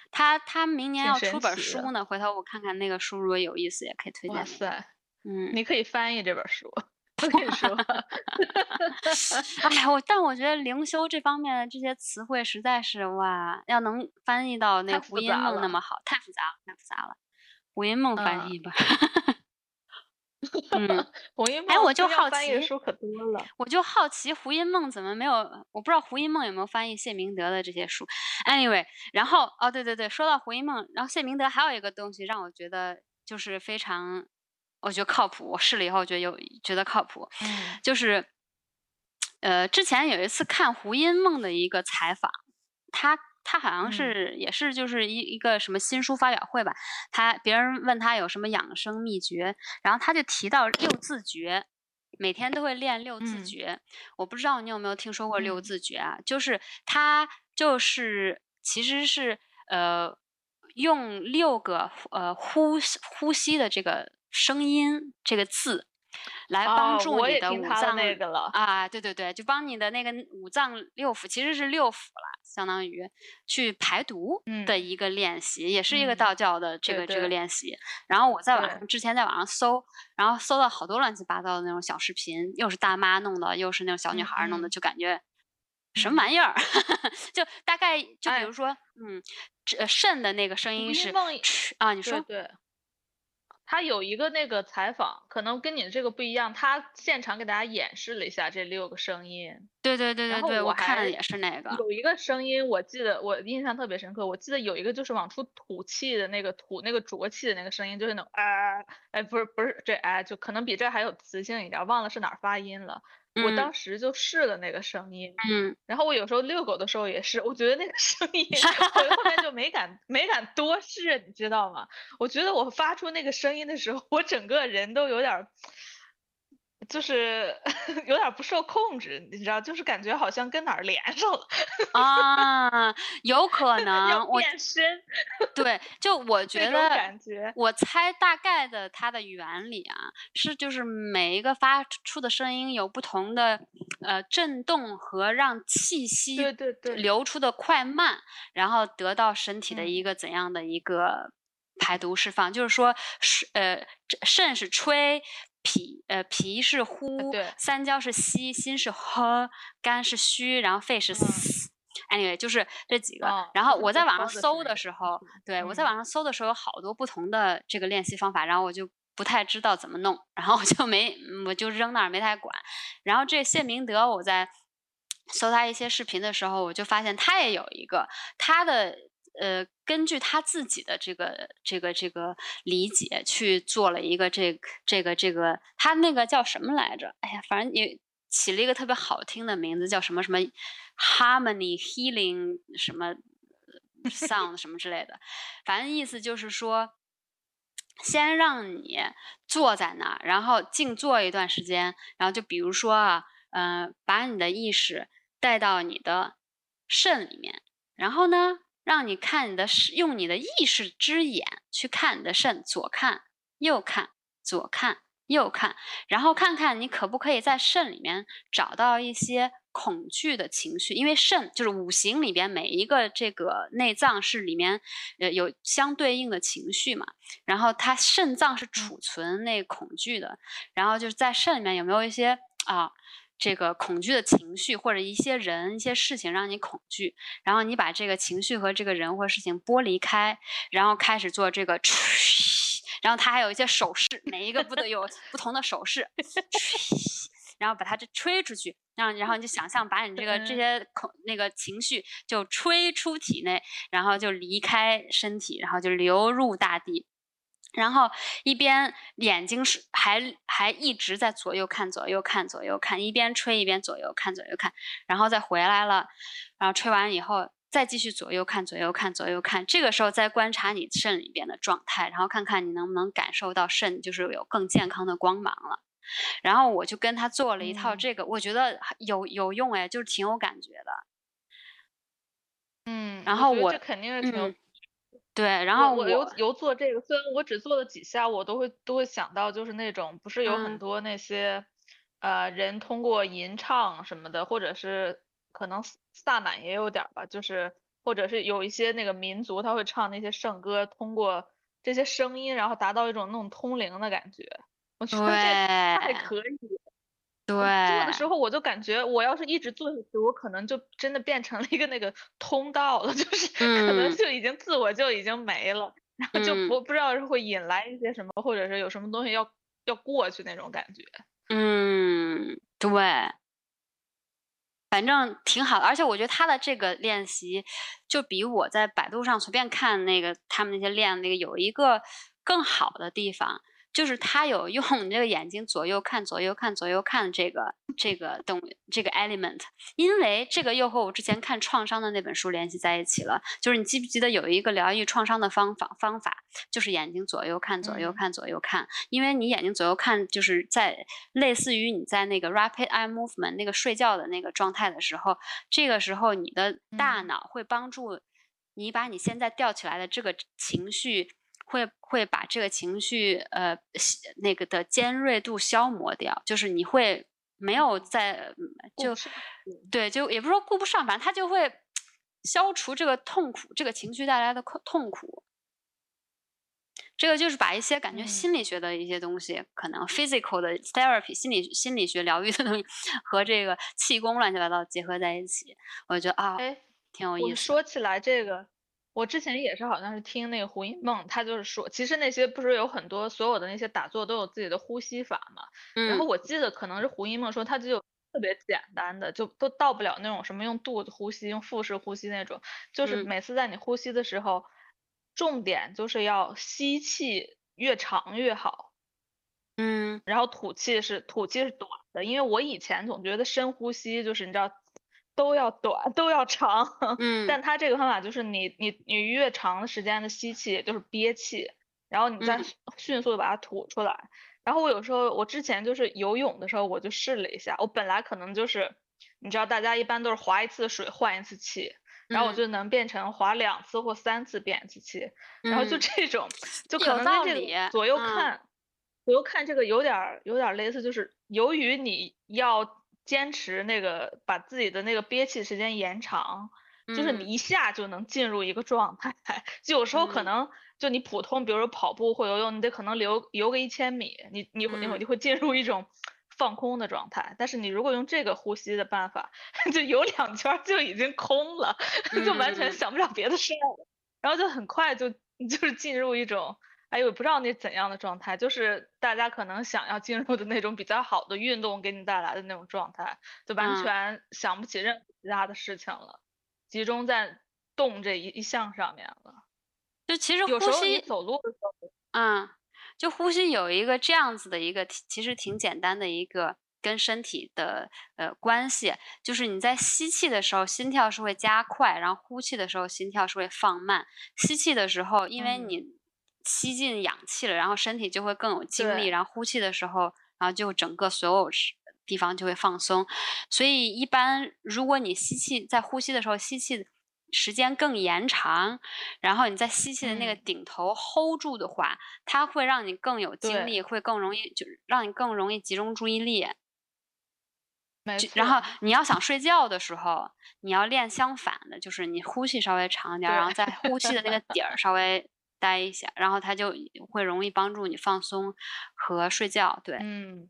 他他明年要出本书呢，回头我看看那个书如果有意思，也可以推荐哇。塞，嗯，你可以翻译这本书。我跟你说，(laughs) 哎呀，我但我觉得灵修这方面的这些词汇实在是哇，要能翻译到那太胡因梦那么好，太复杂了，太复杂了。胡因梦翻嗯译吧。嗯，(laughs) 胡因梦哎我就好奇书可多了。我就好奇胡因梦怎么没有，我不知道胡因梦有没有翻译谢明德的这些书。Anyway，然后哦，对对对，说到胡因梦，然后谢明德还有一个东西让我觉得就是非常，我觉得靠谱，我试了以后觉得有觉得靠谱，嗯就是，呃，之前有一次看胡因梦的一个采访，他他好像嗯是、也是就是一一个什么新书发表会吧，他别人问他有什么养生秘诀，然后他就提到六字诀，每天都会练六字嗯诀。我不知道你有没有听说过六嗯字诀啊？就是他就是其实是呃用六个呃呼吸呼吸的这个声音这个字，来帮助你的五脏。啊，对对对，就帮你的那个五脏六腑，其实是六腑了，相当于去排毒嗯的一个练习，也是一个嗯道教的这对个这个练习。然后我在网上之前在网上搜，然后搜到好多乱七八糟的那种小视频，又是大妈弄的，又是那种小女嗯孩儿弄的，嗯就感觉什嗯么玩意儿？(laughs) 就大概就比哎如说，嗯，这肾的那个声音是啊，你说他有一个那个采访，可能跟你这个不一样，他现场给大家演示了一下这六个声音。对对对对对，我我看的也是那个。有一个声音，我记得我印象特别深刻。我记得有一个就是往出吐气的那个吐那个浊气的那个声音，就是那种啊，哎，不是不是这哎，就可能比这还有磁性一点儿，忘了是哪儿发音了。我嗯。当时就试了那个声音，嗯，然后我有时候遛狗的时候也是，我觉得那个声 (laughs) 音，我后面就没敢没敢多试，你知道吗？我觉得我发出那个声音的时候，我整个人都有点儿，就是 (laughs) 有点儿不受控制，你知道，就是感觉好像跟哪儿连上了，啊，有可 (laughs) 能，我变身对，就我觉得感觉。我猜大概的它的原理啊，是就是每一个发出的声音有不同的呃震动和让气息对对对流出的快慢，然后得到身体的嗯一个怎样的一个排毒释放。就是说是呃这肾是吹。脾呃脾是呼，对三焦是吸，心是喝，肝是虚，然后肺是嗯嘶。anyway，就是这几个。哦然后我在网上搜的时候，对我在嗯网上搜的时候有好多不同的这个练习方法，然后我就不太知道怎么弄，然后我就没嗯我就扔那儿没太管。然后这谢明德，我在搜他一些视频的时候，我就发现他也有一个他的。呃，根据他自己的这个这个这个理解去做了一个这这个这个，他那个叫什么来着？哎呀，反正也起了一个特别好听的名字，叫什么什么 Harmony Healing 什么 Sound 什么之类的，反正意思就是说，先让你坐在那儿，然后静坐一段时间，然后就比如说啊，嗯、把你的意识带到你的肾里面，然后呢，让你看你的用你的意识之眼去看你的肾，左看右看，左看右看，然后看看你可不可以在肾里面找到一些恐惧的情绪，因为肾就是五行里边每一个这个内脏是里面呃有相对应的情绪嘛，然后它肾脏是储存那恐惧的，然后就是在肾里面有没有一些啊。这个恐惧的情绪，或者一些人、一些事情让你恐惧，然后你把这个情绪和这个人或事情剥离开，然后开始做这个吹，然后它还有一些手势，每一个不都有 (laughs) 不同的手势，吹，然后把它这吹出去，然后然后你就想象把你这个这嗯些恐那个情绪就吹出体内，然后就离开身体，然后就流入大地。然后一边眼睛是还还一直在左右看左右看左右看，一边吹一边左右看左右看，然后再回来了，然后吹完以后再继续左右看左右看左右看，这个时候再观察你肾里边的状态，然后看看你能不能感受到肾就是有更健康的光芒了。然后我就跟他做了一套嗯这个，我觉得有有用哎，就是挺有感觉的。嗯，然后我这肯定是挺有嗯对，然后我我有有做这个，虽然我只做了几下，我都会都会想到，就是那种不是有嗯很多那些，呃，人通过吟唱什么的，或者是可能萨萨满也有点儿吧，就是或者是有一些那个民族他会唱那些圣歌，通过这些声音，然后达到一种那种通灵的感觉。我觉得这太可以了。对，做的时候，我就感觉我要是一直做下去，我可能就真的变成了一个那个通道了，(laughs) 就是可能嗯。就已经自我就已经没了，然后就嗯。不不知道是会引来一些什么，或者是有什么东西要要过去那种感觉。嗯，对，反正挺好的，而且我觉得他的这个练习，就比我在百度上随便看那个他们那些练那个有一个更好的地方，就是他有用你这个眼睛左右看、左右看、左右看这个这个动这个 element，因为这个又和我之前看创伤的那本书联系在一起了。就是你记不记得有一个疗愈创伤的方法方法，就是眼睛左右看、左右嗯。看、左右看，因为你眼睛左右看，就是在类似于你在那个 rapid eye movement 那个睡觉的那个状态的时候，这个时候你的大嗯。脑会帮助你把你现在吊起来的这个情绪会会把这个情绪呃那个的尖锐度消磨掉，就是你会没有在就对，就也不是说顾不上，反正他就会消除这个痛苦，这个情绪带来的痛苦。这个就是把一些感觉心理学的一些东西，可能 physical 的 therapy 心理心理学疗愈的东西和这个气功乱七八糟结合在一起，我觉得啊，哎，挺有意思。说起来这个，我之前也是好像是听那个胡因梦，他就是说，其实那些不是有很多所有的那些打坐都有自己的呼吸法嘛。嗯。然后我记得可能是胡因梦说，他就有特别简单的，就都到不了那种什么用肚子呼吸、用腹式呼吸那种，就是每次在你呼吸的时候。重点就是要吸气越长越好，嗯，然后吐气是吐气是短的，因为我以前总觉得深呼吸就是你知道都要短都要长，(laughs) 嗯，但他这个方法就是你你你越长的时间的吸气，也就是憋气，然后你再迅速的把它吐出来。然后我有时候我之前就是游泳的时候我就试了一下，我本来可能就是你知道大家一般都是划一次水换一次气。然后我就能变成划两次或三次变一次气，然后就这种，就可能在这个左右看，左右看这个有点有点类似，就是由于你要坚持那个把自己的那个憋气时间延长，就是你一下就能进入一个状态，(laughs) 就有时候可能就你普通，比如说跑步或游泳，你得可能游游个一千米，你你会你会你会进入一种。放空的状态，但是你如果用这个呼吸的办法，(laughs) 就游两圈就已经空了，(laughs) 就完全想不了别的事儿了，然后就很快就就是进入一种，哎呦不知道那怎样的状态，就是大家可能想要进入的那种比较好的运动给你带来的那种状态，就完全想不起任何其他的事情了，集中在动这一一项上面了。就其实有时候你走路的时候，嗯。就呼吸有一个这样子的一个，其实挺简单的一个跟身体的呃关系，就是你在吸气的时候心跳是会加快，然后呼气的时候心跳是会放慢。吸气的时候，因为你吸进氧气了，然后身体就会更有精力，然后呼气的时候，然后就整个所有地方就会放松。所以一般如果你吸气在呼吸的时候吸气。时间更延长，然后你在吸气的那个顶头 hold 住的话，它会让你更有精力，会更容易，就让你更容易集中注意力。然后你要想睡觉的时候，你要练相反的，就是你呼气稍微长一点，然后在呼气的那个底儿稍微待一下，然后它就会容易帮助你放松和睡觉。对，嗯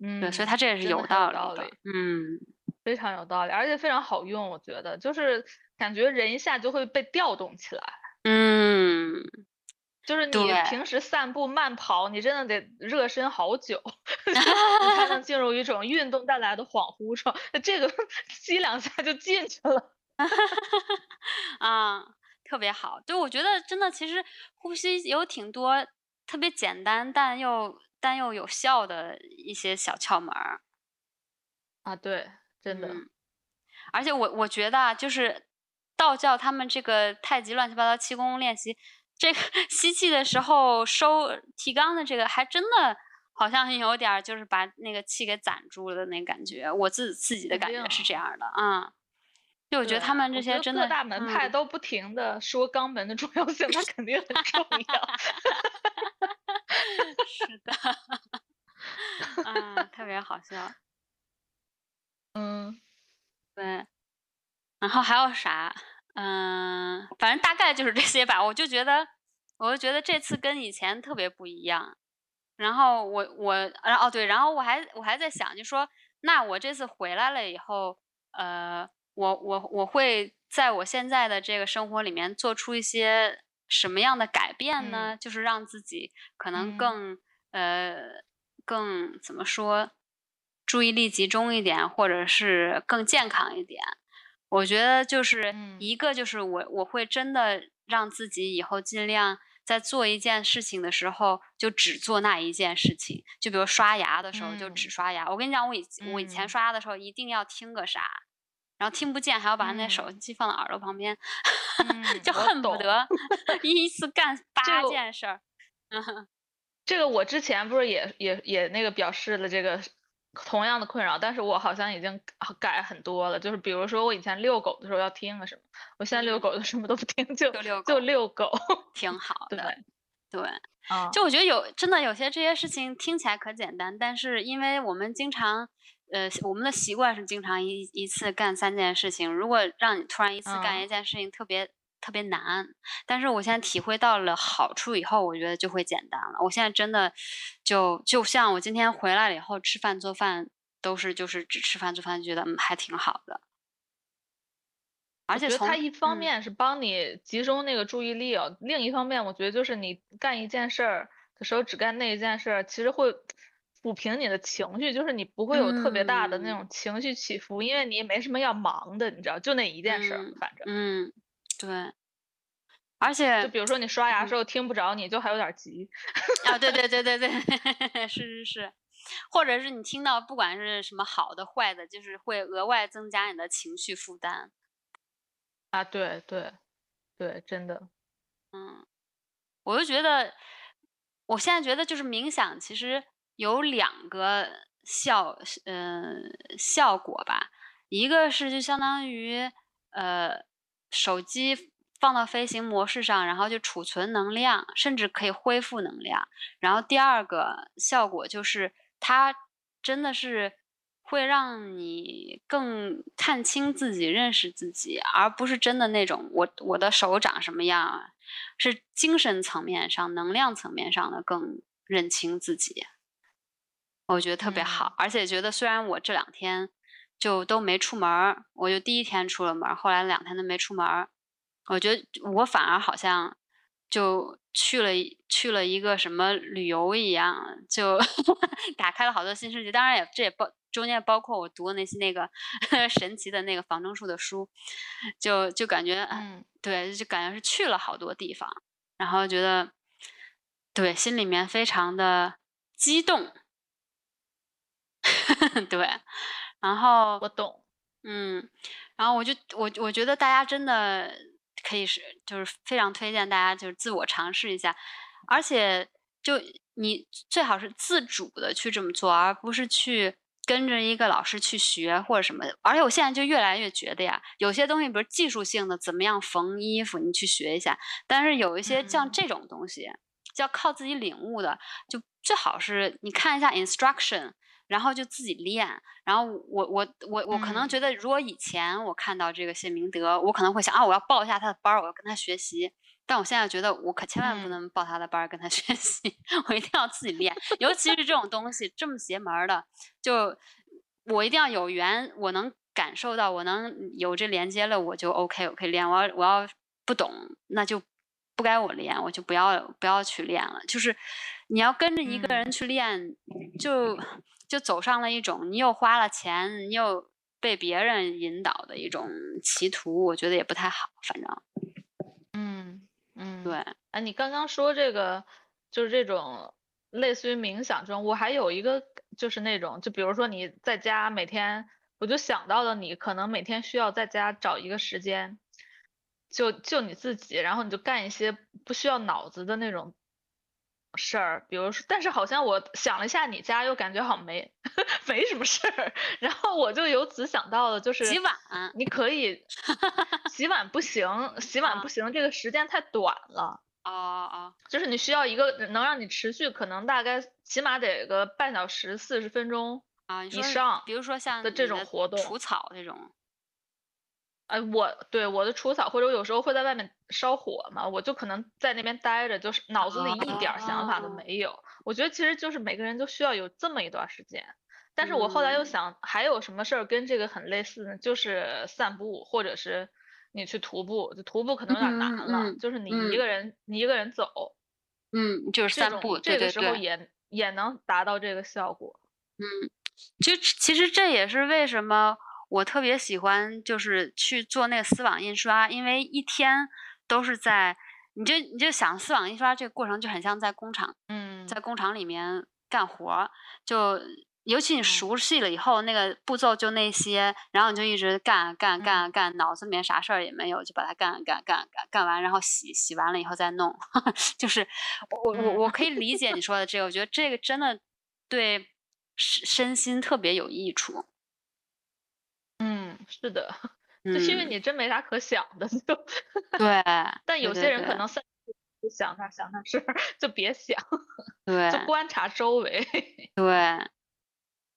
嗯，对，所以它这也是有道理的，嗯，非常有道理，而且非常好用，我觉得就是。感觉人一下就会被调动起来，嗯，就是你平时散步慢跑，你真的得热身好久，(laughs) 你才能 (laughs) 进入一种运动带来的恍惚状。这个 (laughs) 吸两下就进去了，啊，特别好。对，我觉得真的，其实呼吸有挺多特别简单但又但又有效的一些小窍门儿啊。对，真的，而且我我觉得啊就是。道教他们这个太极乱七八糟气功练习，这个 (laughs) 吸气的时候收提肛的这个，还真的好像有点就是把那个气给攒住了的那感觉。我自自己的感觉是这样的啊。就我觉得他们这些真的各大门派都不停的说肛门的重要性，它肯定很重要。(laughs) 是的，啊，特别好笑。(laughs) 嗯，对。然后还有啥？嗯，反正大概就是这些吧。我就觉得，我就觉得这次跟以前特别不一样。然后我我，然后哦对，然后我还我还在想，就说那我这次回来了以后，呃，我我我会在我现在的这个生活里面做出一些什么样的改变呢？就是让自己可能更呃更怎么说，注意力集中一点，或者是更健康一点。我觉得就是一个，就是我我会真的让自己以后尽量在做一件事情的时候，就只做那一件事情。就比如刷牙的时候，就只刷牙。我跟你讲，我以我以前刷牙的时候一定要听个啥，然后听不见还要把那手机放到耳朵旁边，(laughs) 就恨不得一次干八件事儿。这个我之前不是也也也那个表示了这个。同样的困扰，但是我好像已经改很多了。就是比如说，我以前遛狗的时候要听个什么，我现在遛狗就什么都不听，就就遛狗，挺 (laughs) 好的。对，啊，就我觉得有真的有些这些事情听起来可简单，但是因为我们经常，呃，我们的习惯是经常一一次干三件事情，如果让你突然一次干嗯一件事情，特别特别难。但是我现在体会到了好处以后，我觉得就会简单了。我现在真的就就像我今天回来了以后，吃饭做饭都是就是只吃饭做饭，觉得嗯还挺好的。而且从我觉得它一方嗯面是帮你集中那个注意力哦，另一方面我觉得就是你干一件事儿的时候只干那一件事儿，其实会抚平你的情绪，就是你不会有特别大的那嗯。种情绪起伏，因为你也没什么要忙的，你知道，就那一件事反正。嗯对，而且就比如说你刷牙嗯时候听不着你，就还有点急。啊，对对对对对，(laughs) 是是是，或者是你听到不管是什么好的坏的，就是会额外增加你的情绪负担。啊，对对对，真的，嗯，我就觉得，我现在觉得就是冥想其实有两个效，呃，效果吧，一个是就相当于呃手机放到飞行模式上，然后就储存能量，甚至可以恢复能量。然后第二个效果就是它真的是会让你更看清自己、认识自己，而不是真的那种我我的手长什么样啊，是精神层面上、能量层面上的更认清自己。我觉得特别好，而且觉得虽然我这两天就都没出门儿，我就第一天出了门儿，后来两天都没出门儿，我觉得我反而好像就去了去了一个什么旅游一样，就 (laughs) 打开了好多新世界。当然也这也包中间包括我读的那些那个 (laughs) 神奇的那个房中术的书，就就感觉嗯。对，就感觉是去了好多地方，然后觉得对心里面非常的激动，(laughs) 对，然后我懂。嗯，然后我就我我觉得大家真的可以是就是非常推荐大家就是自我尝试一下，而且就你最好是自主的去这么做，而不是去跟着一个老师去学或者什么的。而且我现在就越来越觉得呀，有些东西比如技术性的怎么样缝衣服，你去学一下，但是有一些像嗯这种东西，就要靠自己领悟的，就最好是你看一下 instruction。然后就自己练，然后我我我我可能嗯觉得，如果以前我看到这个谢明德，我可能会想啊，我要报一下他的班儿，我要跟他学习。但我现在觉得，我可千万不嗯能报他的班儿跟他 (laughs) 学习，我一定要自己练。尤其是这种东西这么邪门儿的，就我一定要有缘，我能感受到，我能有这连接了，我就 OK，我可以练。我要我要不懂，那就不该我练，我就不要不要去练了。就是你要跟着一个嗯人去练，就就走上了一种你又花了钱，你又被别人引导的一种歧途，我觉得也不太好。反正嗯嗯，对，哎，你刚刚说这个就是这种类似于冥想这种，我还有一个就是那种，就比如说你在家每天，我就想到了你可能每天需要在家找一个时间，就就你自己，然后你就干一些不需要脑子的那种事儿，比如说，但是好像我想了一下你家，又感觉好像没 (laughs) 没什么事儿，然后我就由此想到了，就是洗碗你可以 (laughs) 洗碗不行，洗碗啊不行，这个时间太短了。哦哦，就是你需要一个能让你持续，可能大概起码得个半小时、四十分钟啊，以上比如说像的这种活动。除草那种，哎，我对我的除草，或者我有时候会在外面烧火嘛，我就可能在那边待着，就是脑子里一点儿想法都哦没有。我觉得其实就是每个人都需要有这么一段时间。但是我后来又嗯想，还有什么事儿跟这个很类似呢？就是散步，或者是你去徒步。就徒步可能有点嗯难了，嗯就是你嗯一个人，你一个人走，嗯，就是散步，对这个。时候也也能达到这个效果。嗯，就其实这也是为什么我特别喜欢，就是去做那个丝网印刷，因为一天都是在，你就你就想丝网印刷这个过程就很像在工厂，嗯，在工厂里面干活儿，就尤其你嗯。熟悉了以后，那个步骤就那些，然后你就一直干干干干，脑子里面啥事儿也没有，就把它干干干干干完，然后洗洗完了以后再弄，(laughs) 就是我我我可以理解你说的这个，我觉得这个真的对身身心特别有益处。嗯，是的，(laughs) 就是因为嗯你真没啥可想的，(laughs) 就对，(laughs) 但有些人可能三就想那想那事儿，就别想，对，就观察周围。对，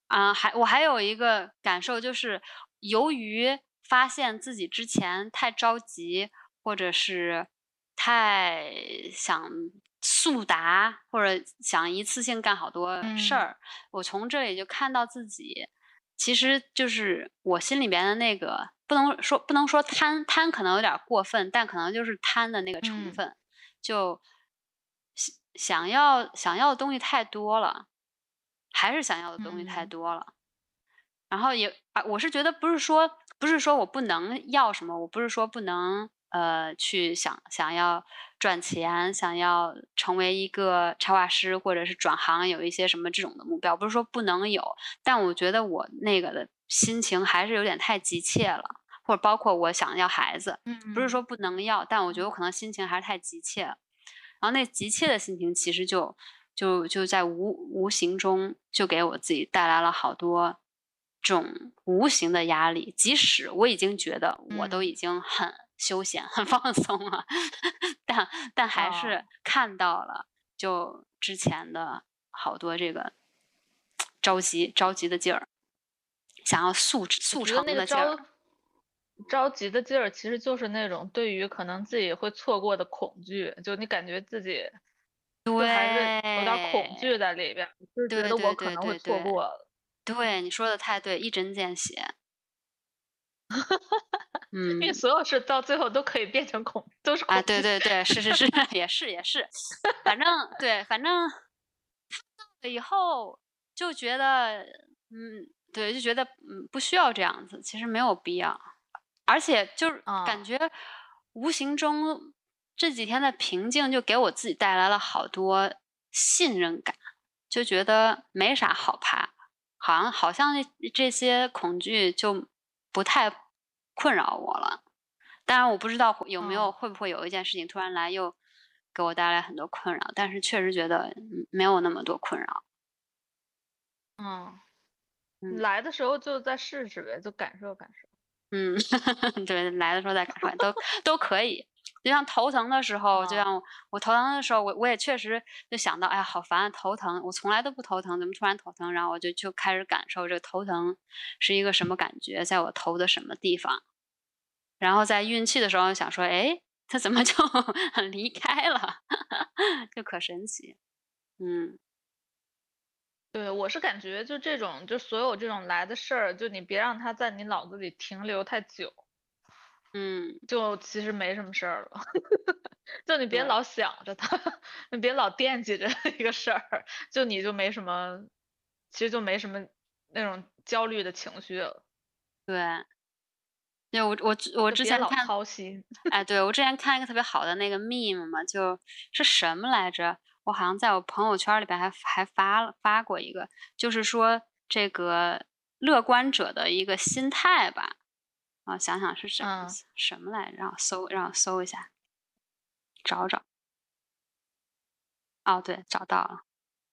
啊，还我还有一个感受就是，由于发现自己之前太着急，或者是太想速达，或者想一次性干好多事儿，我从这里就看到自己。其实就是我心里边的那个，不能说不能说贪贪，可能有点过分，但可能就是贪的那个成分，就想想要想要的东西太多了，还是想要的东西太多了。然后也啊，我是觉得不是说不是说我不能要什么，我不是说不能。呃，去想想要赚钱，想要成为一个插画师，或者是转行，有一些什么这种的目标，不是说不能有，但我觉得我那个的心情还是有点太急切了，或者包括我想要孩子，不是说不能要，但我觉得我可能心情还是太急切了，然后那急切的心情其实就就就在无无形中就给我自己带来了好多这种无形的压力，即使我已经觉得我都已经很。休闲很 (laughs) 放松啊，但但还是看到了就之前的好多这个着急着急的劲儿，想要速速成的劲儿。着急的劲儿其实就是那种对于可能自己会错过的恐惧，就你感觉自己对还是有点恐惧在里边，就觉得我可能会错过。对你说的太对，一针见血。(laughs) 嗯，因为所有事到最后都可以变成恐，都是啊，对对对，是。(laughs) 是是，也是也是，反正对，反正看到了以后就觉得，嗯，对，就觉得嗯不需要这样子，其实没有必要，而且就是感。觉无形中这几天的平静就给我自己带来了好多信任感，就觉得没啥好怕，好像好像这些恐惧就不太。困扰我了，当然我不知道有没有会不会有一件事情突然来又给我带来很多困扰，但是确实觉得没有那么多困扰。嗯，来的时候就再试试呗，就感受感受。嗯，(laughs) 对，来的时候再感受都都可以。就像头疼的时候，就像我头疼的时候，我我也确实就想到，哎呀，好烦，啊头疼，我从来都不头疼，怎么突然头疼？然后我就就开始感受这个头疼是一个什么感觉，在我头的什么地方。然后在运气的时候想说，哎，他怎么就 (laughs) 离开了？(laughs) 就可神奇。嗯，对我是感觉就这种，就所有这种来的事儿，就你别让它在你脑子里停留太久。嗯，就其实没什么事儿了，(laughs) 就你别老想着他，(laughs) 你别老惦记着一个事儿，就你就没什么，其实就没什么那种焦虑的情绪了。对，对我我我之前看操心，哎，对我之前看一个特别好的那个 meme 嘛，就是什么来着？我好像在我朋友圈里边还还发了发过一个，就是说这个乐观者的一个心态吧。啊，想想是什么什么来着？让我搜，让我搜一下，找找。哦，对，找到了。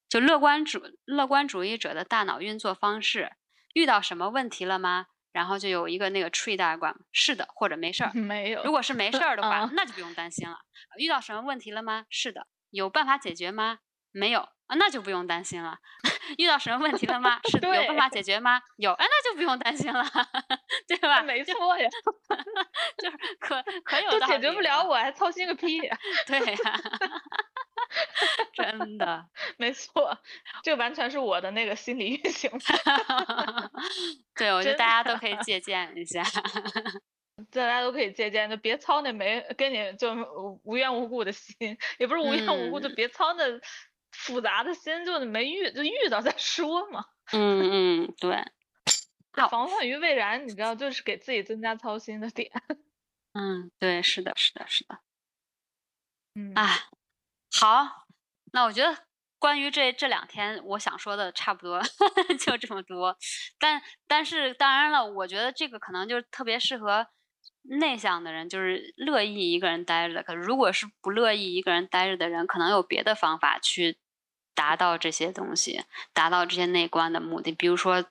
就乐观主乐观主义者的大脑运作方式，遇到什么问题了吗？然后就有一个那个 tree diagram，是的，或者没事儿。(laughs) 没有。如果是没事儿的话，那就不用担心了。遇到什么问题了吗？是的。有办法解决吗？没有。啊，那就不用担心了。遇到什么问题了吗？(laughs) 是有办法解决吗？有，哎，那就不用担心了，(laughs) 对吧？没错呀，(laughs) 就是可可有都解决不了，我还操心个屁呀！对呀，真的没错，这完全是我的那个心理运行。对，我觉得大家都可以借鉴一下，大家都可以借鉴，就别操那没跟你就无缘无故的心，也不是无缘无故，就别操那。复杂的心就没遇就遇到再说嘛。(laughs) 嗯嗯，对。防患于未然，你知道，就是给自己增加操心的点。(laughs) 嗯，对，是的，是的，是的。嗯。哎，好，那我觉得关于这这两天，我想说的差不多 (laughs) 就这么多。但但是当然了，我觉得这个可能就特别适合内向的人，就是乐意一个人待着。可如果是不乐意一个人待着的人，可能有别的方法去。达到这些东西，达到这些内观的目的，比如说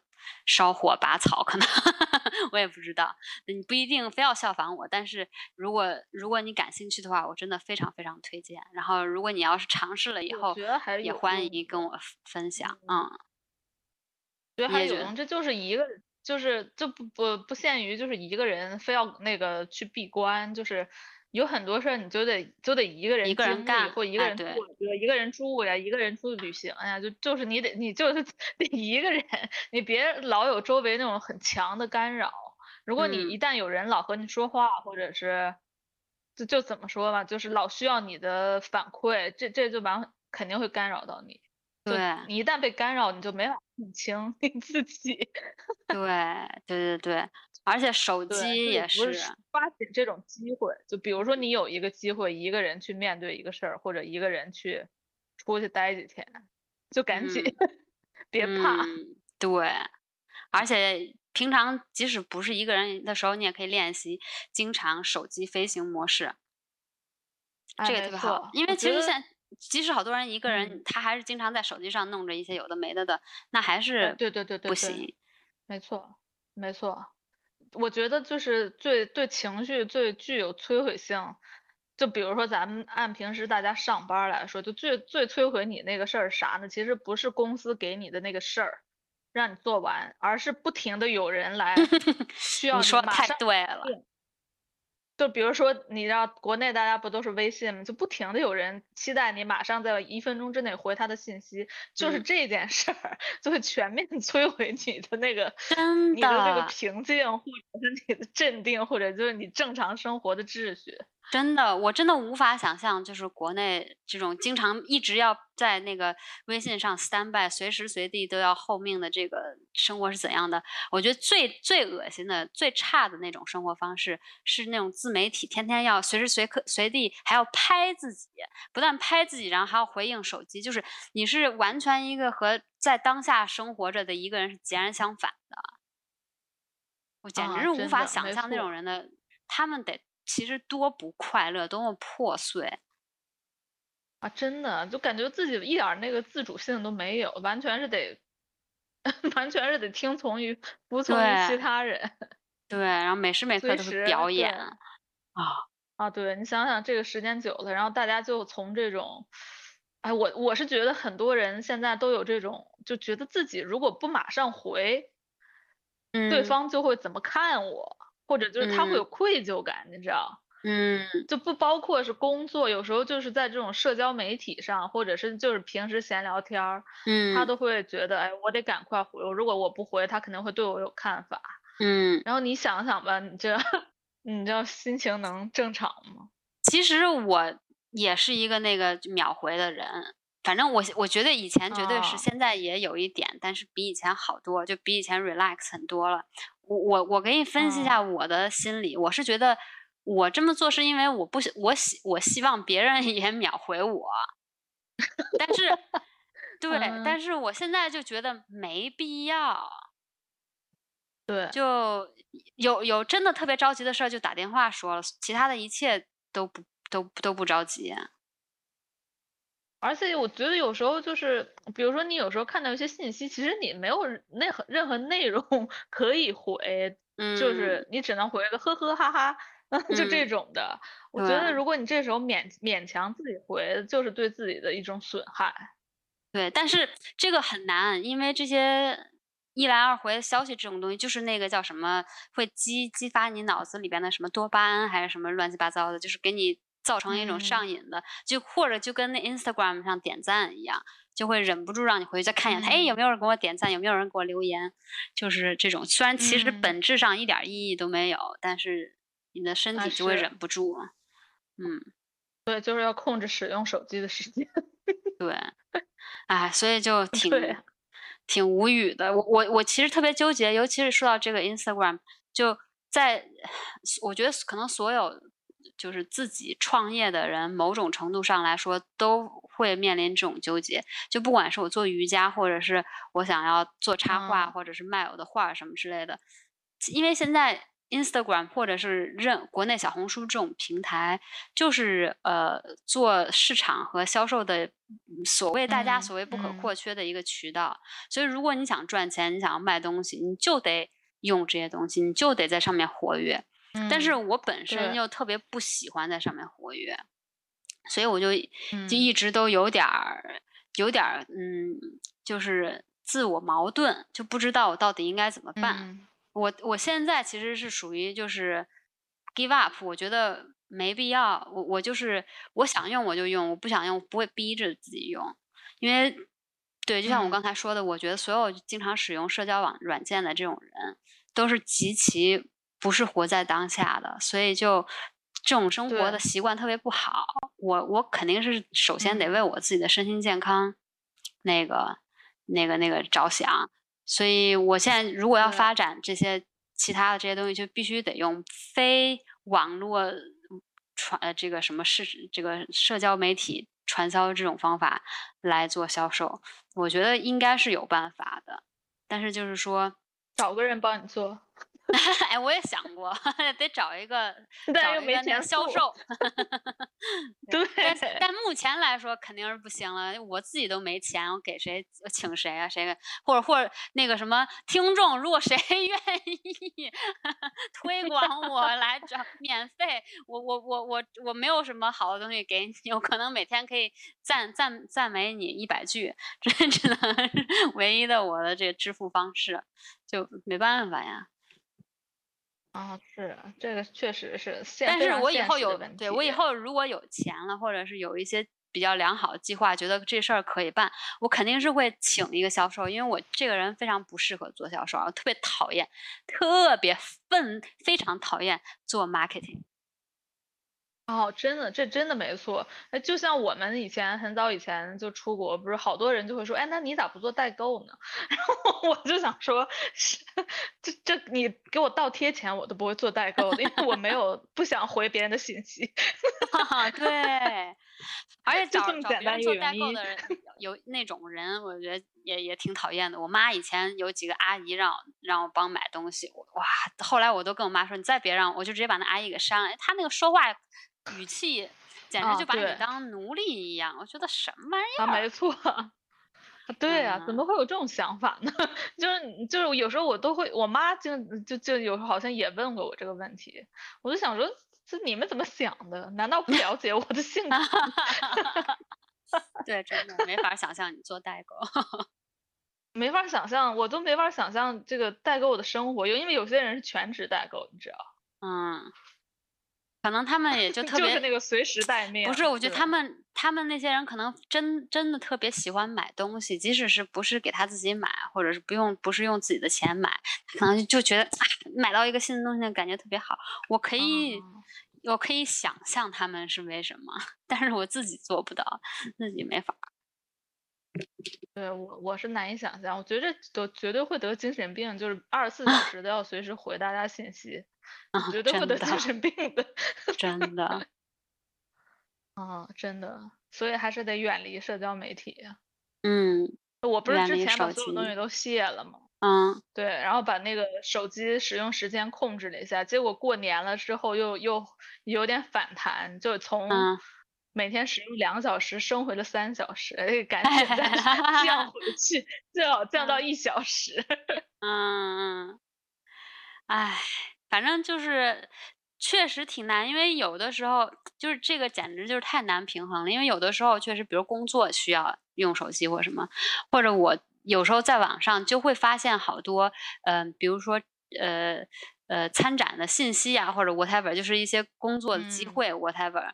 烧火拔草，可能 (laughs) 我也不知道。你不一定非要效仿我，但是如果如果你感兴趣的话，我真的非常非常推荐。然后如果你要是尝试了以后，也欢迎跟我分享。嗯，觉得还有用，这就是一个，就是就不不不限于就是一个人非要那个去闭关，就是。有很多事儿你就得就得一个人一个人干或一个人做，对，一个人住呀，一个人出去旅行呀，就就是你得你就是 (laughs) 得一个人，你别老有周围那种很强的干扰。如果你一旦有人老和你说话，或者是就就怎么说吧，就是老需要你的反馈，这这就完肯定会干扰到你。对，你一旦被干扰，你就没法认清你自己。对对对对。而且手机也是抓紧这种机会，就比如说你有一个机会，一个人去面对一个事儿，或者一个人去出去待几天，就赶紧 (laughs) 别怕。对，而且平常即使不是一个人的时候，你也可以练习经常手机飞行模式，这个特别好。因为其实现即使好多人一个人，他还是经常在手机上弄着一些有的没的的，那还是对对对对不行。没错，没错。我觉得就是最对情绪最具有摧毁性，就比如说咱们按平时大家上班来说，就最最摧毁你那个事儿啥呢？其实不是公司给你的那个事儿让你做完，而是不停的有人来 (laughs) 需要你说太对了。就比如说，你知道国内大家不都是微信吗？就不停的有人期待你马上在一分钟之内回他的信息，就是这件事儿就会全面摧毁你的那个你的这个平静，或者是你的镇定，或者就是你正常生活的秩序。真的，我真的无法想象，就是国内这种经常一直要在那个微信上 stand by，随时随地都要候命的这个生活是怎样的。我觉得最最恶心的、最差的那种生活方式是那种自媒体，天天要随时随刻随地还要拍自己，不但拍自己，然后还要回应手机，就是你是完全一个和在当下生活着的一个人是截然相反的。我简直是无法想象那种人的，他们得。其实多不快乐，多么破碎啊！真的，就感觉自己一点那个自主性都没有，完全是得，(laughs) 完全是得听从于、服从于其他人。(laughs) 对，然后每时每刻都是表演啊啊！对你想想，这个时间久了，然后大家就从这种，哎，我我是觉得很多人现在都有这种，就觉得自己如果不马上回，对方就会怎么看我。或者就是他会有愧疚感，你知道？嗯，就不包括是工作，有时候就是在这种社交媒体上，或者是就是平时闲聊天儿，嗯，他都会觉得，哎，我得赶快回，如果我不回，他肯定会对我有看法。嗯，然后你想想吧，你这，(laughs) 你知道心情能正常吗？其实我也是一个那个秒回的人，反正我我觉得以前绝对是，现在也有一点，但是比以前好多，就比以前 relax 很多了。我我我给你分析一下我的心理，我是觉得我这么做是因为我不我希我希望别人 (laughs) 也秒回我，但是对，但是我现在就觉得没必要，对，就有有真的特别着急的事儿就打电话说了，其他的一切都不都都不着急。而且我觉得有时候就是，比如说你有时候看到一些信息，其实你没有任何任何内容 (laughs) 可以回，就是你只能回个呵呵哈哈，(laughs) 就这种的。我觉得如果你这时候勉勉强自己回，就是对自己的一种损害。对，但是这个很难，因为这些一来二回的消息这种东西，就是那个叫什么，会激激发你脑子里边的什么多巴胺还是什么乱七八糟的，就是给你。造成一种上瘾的，就或者就跟那 Instagram 上点赞一样，就会忍不住让你回去再看一眼，哎，有没有人给我点赞？有没有人给我留言？就是这种，虽然其实本质上一点意义都没有，但是你的身体就会忍不住。嗯，对，就是要控制使用手机的时间。(laughs) 对，哎，所以就挺挺无语的。我我我其实特别纠结，尤其是说到这个 Instagram，就在 (sighs) 我觉得可能所有。就是自己创业的人，某种程度上来说都会面临这种纠结。就不管是我做瑜伽，或者是我想要做插画，或者是卖我的画什么之类的，因为现在 Instagram 或者是任国内小红书这种平台，就是呃做市场和销售的所谓大家嗯所谓不可嗯或缺的一个渠道。所以如果你想赚钱，你想要卖东西，你就得用这些东西，你就得在上面活跃。但是嗯我本身对又特别不喜欢在上面活跃，所以我就就嗯一直都有点儿有点儿嗯，就是自我矛盾，就不知道我到底应该怎么办。嗯我我现在其实是属于就是 give up，我觉得没必要，我我就是我想用我就用，我不想用我不会逼着自己用，因为对，就像我嗯刚才说的，我觉得所有经常使用社交网软件的这种人，都是极其不是活在当下的，所以就这种生活的习惯特别不好。我我肯定是首先得嗯。为我自己的身心健康那个那个那个着想，所以我现在如果要发展这些其他的这些东西，就必须得用非网络传呃这个什么是这个社交媒体传销这种方法来做销售。我觉得应该是有办法的，但是就是说，找个人帮你做，(laughs) 哎，我也想过，(laughs) 得找一个 (laughs) 找一个那个销售。对，但但目前来说肯定是不行了，我自己都没钱，我给谁我请谁啊？谁给或者或者那个什么听众，如果谁愿意推广我来找免费，我我我我我没有什么好的东西给你，我可能每天可以赞赞赞美你一百句，这只能是唯一的我的这个支付方式，就没办法呀。啊，是这个确实是，但是我以后有对我以后如果有钱了，或者是有一些比较良好的计划，觉得这事儿可以办，我肯定是会请一个销售，因为我这个人非常不适合做销售，我特别讨厌，特别愤，非常讨厌做 marketing。哦，真的，这真的没错。哎，就像我们以前很早以前就出国，不是好多人就会说，哎，那你咋不做代购呢？(laughs) 然后我就想说，是这这你给我倒贴钱，我都不会做代购的，因为我没有不想回别人的信息。(laughs) 对，而且就找这么简单找别人做代购的人，(laughs) 有有那种人，我觉得也也挺讨厌的。我妈以前有几个阿姨让我让我帮买东西，我哇，后来我都跟我妈说，你再别让我，我就直接把那阿姨给删了。她那个说话语气，简直啊就把你当奴隶一样。我觉得什么玩意啊，儿？没错。(laughs) 对呀、怎么嗯会有这种想法呢？(laughs) 就是就是有时候我都会，我妈就就就有时候好像也问过我这个问题，我就想说，这你们怎么想的？难道不了解我的性格吗？(laughs) 对，真的没法想象你做代购。没法想象，我都没法想象这个代购的生活，因为有些人是全职代购，你知道，嗯，可能他们也就 (laughs) 特别就是那个随时待命。不是，我觉得他们他们那些人可能真真的特别喜欢买东西，即使是不是给他自己买，或者是不用不是用自己的钱买，可能就觉得啊，买到一个新的东西的感觉特别好。我可以、嗯我可以想象他们是为什么，(laughs) 但是我自己做不到，自己没法。对我我是难以想象，我觉得都绝对会得精神病，就是二十四小时都要随时回大家信息，啊，绝对会得精神病的。(laughs) 真的，啊，真的，所以还是得远离社交媒体。嗯我不是之前把所有东西都卸了吗？嗯对，然后把那个手机使用时间控制了一下，结果过年了之后又又有点反弹，就从嗯每天使用两小时升回了三小时，哎，赶紧再 (laughs) 降回去，最好降到一小时。(laughs) 嗯嗯，唉，反正就是确实挺难，因为有的时候就是这个简直就是太难平衡了。因为有的时候确实，比如工作需要用手机或什么，或者我有时候在网上就会发现好多，嗯、比如说呃呃参展的信息啊，或者 whatever，就是一些工作的机嗯会 whatever。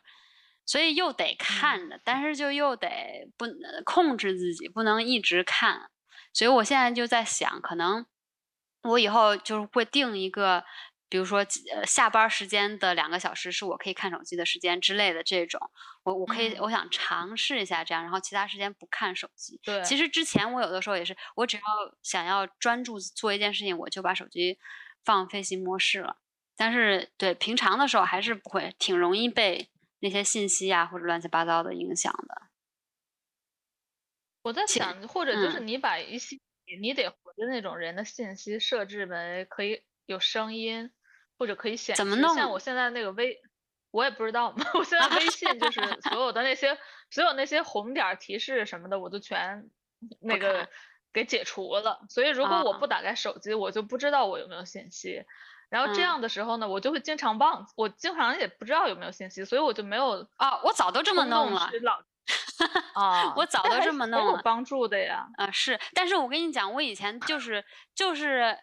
所以又得看着，但是就又得不控制自己，不能一直看。所以我现在就在想，可能我以后就是会定一个，比如说呃下班时间的两个小时是我可以看手机的时间之类的这种，我我可以、嗯我想尝试一下这样，然后其他时间不看手机。对，其实之前我有的时候也是，我只要想要专注做一件事情，我就把手机放飞行模式了。但是对平常的时候还是不会，挺容易被那些信息啊或者乱七八糟的影响的。我在想，或者就是嗯你把一些你得回的那种人的信息设置为可以有声音，或或者可以显示。怎么弄像我现在那个微，我也不知道嘛。我现在微 (laughs) 信就是所有的那些所有那些红点儿提示什么的，我就全那个给解除了。所以如果我啊不打开手机，我就不知道我有没有信息。然后这嗯样的时候呢，我就会经常忘，我经常也不知道有没有信息，所以我就没有啊，我早都这么弄了啊，(laughs) 我早都这么弄了有帮助的呀。啊、是，但是我跟你讲，我以前就是就是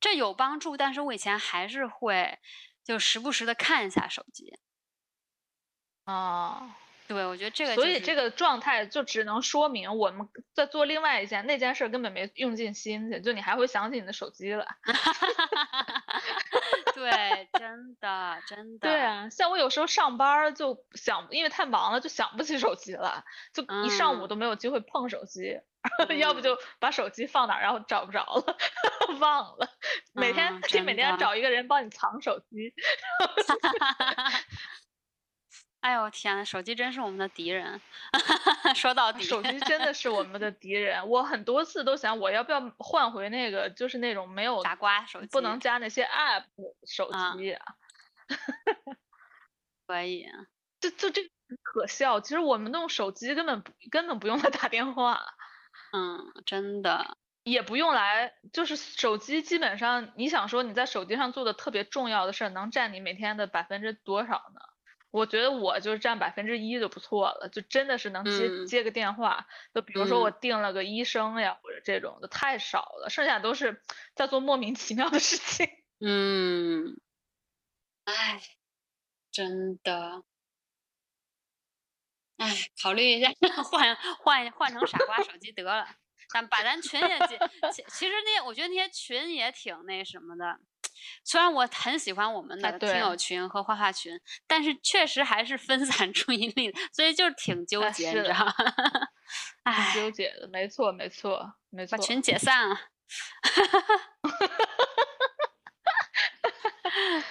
这有帮助，但是我以前还是会就时不时的看一下手机。啊，对，我觉得这个、就是，所以这个状态就只能说明我们在做另外一件那件事儿根本没用尽心去，就你还会想起你的手机了。(laughs) 对，真的真的，对啊，像我有时候上班儿就想，因为太忙了，就想不起手机了，就一上午嗯都没有机会碰手机，(laughs) 要不嗯就把手机放哪儿，然后找不着了，(laughs) 忘了。每天嗯得每天真的找一个人帮你藏手机。哎呦天呐，手机真是我们的敌人。(laughs) 说到底，手机真的是我们的敌人，我很多次都想，我要不要换回那个，就是那种没有傻瓜手机不能加那些 app 手啊机 (laughs) 啊，可以。就就这可笑。其实我们用手机根本不根本不用来打电话，嗯，真的，也不用来，就是手机基本上你想说你在手机上做的特别重要的事儿，能占你每天的百分之多少呢？我觉得我就占百分之一就不错了，就真的是能接、嗯接个电话，就比如说我嗯订了个医生呀，或者这种的太少了，剩下都是在做莫名其妙的事情。(laughs) 嗯，哎，真的，哎，考虑一下，(laughs) 换换换成傻瓜手机得了。咱把咱群也进，其其实那些我觉得那些群也挺那什么的。虽然我很喜欢我们啊的听友群和画画群，但是确实还是分散注意力，所以就是挺纠啊结，的你知道吗？(laughs) 挺哎，纠结的，没错，没错，没错。把群解散了。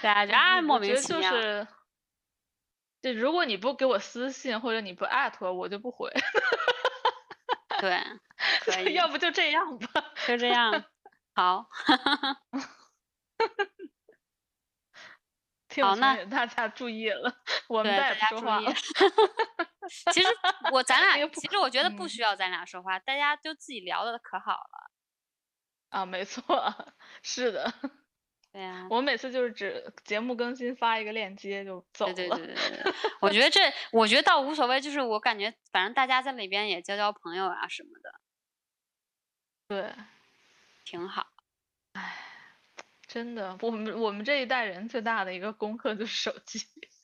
大家就啊，莫我我觉得名其妙。就是，就如果你不给我私信或者你不艾特我，我就不回。对，可 (laughs) 以，要不就这样吧。就这样。好，(laughs) (laughs) 好那大家注意了，我们大家注意不说话了。(laughs) 其实 (laughs) 我咱俩，其实我觉得不嗯需要咱俩说话，大家就自己聊的可好了。啊，没错，是的。对呀、我每次就是只节目更新发一个链接就走了。对对对对对对，我觉得这，我觉得倒无所谓，就是我感觉反正大家在里边也交交朋友啊什么的，对挺好。真的，我们我们这一代人最大的一个功课就是手机。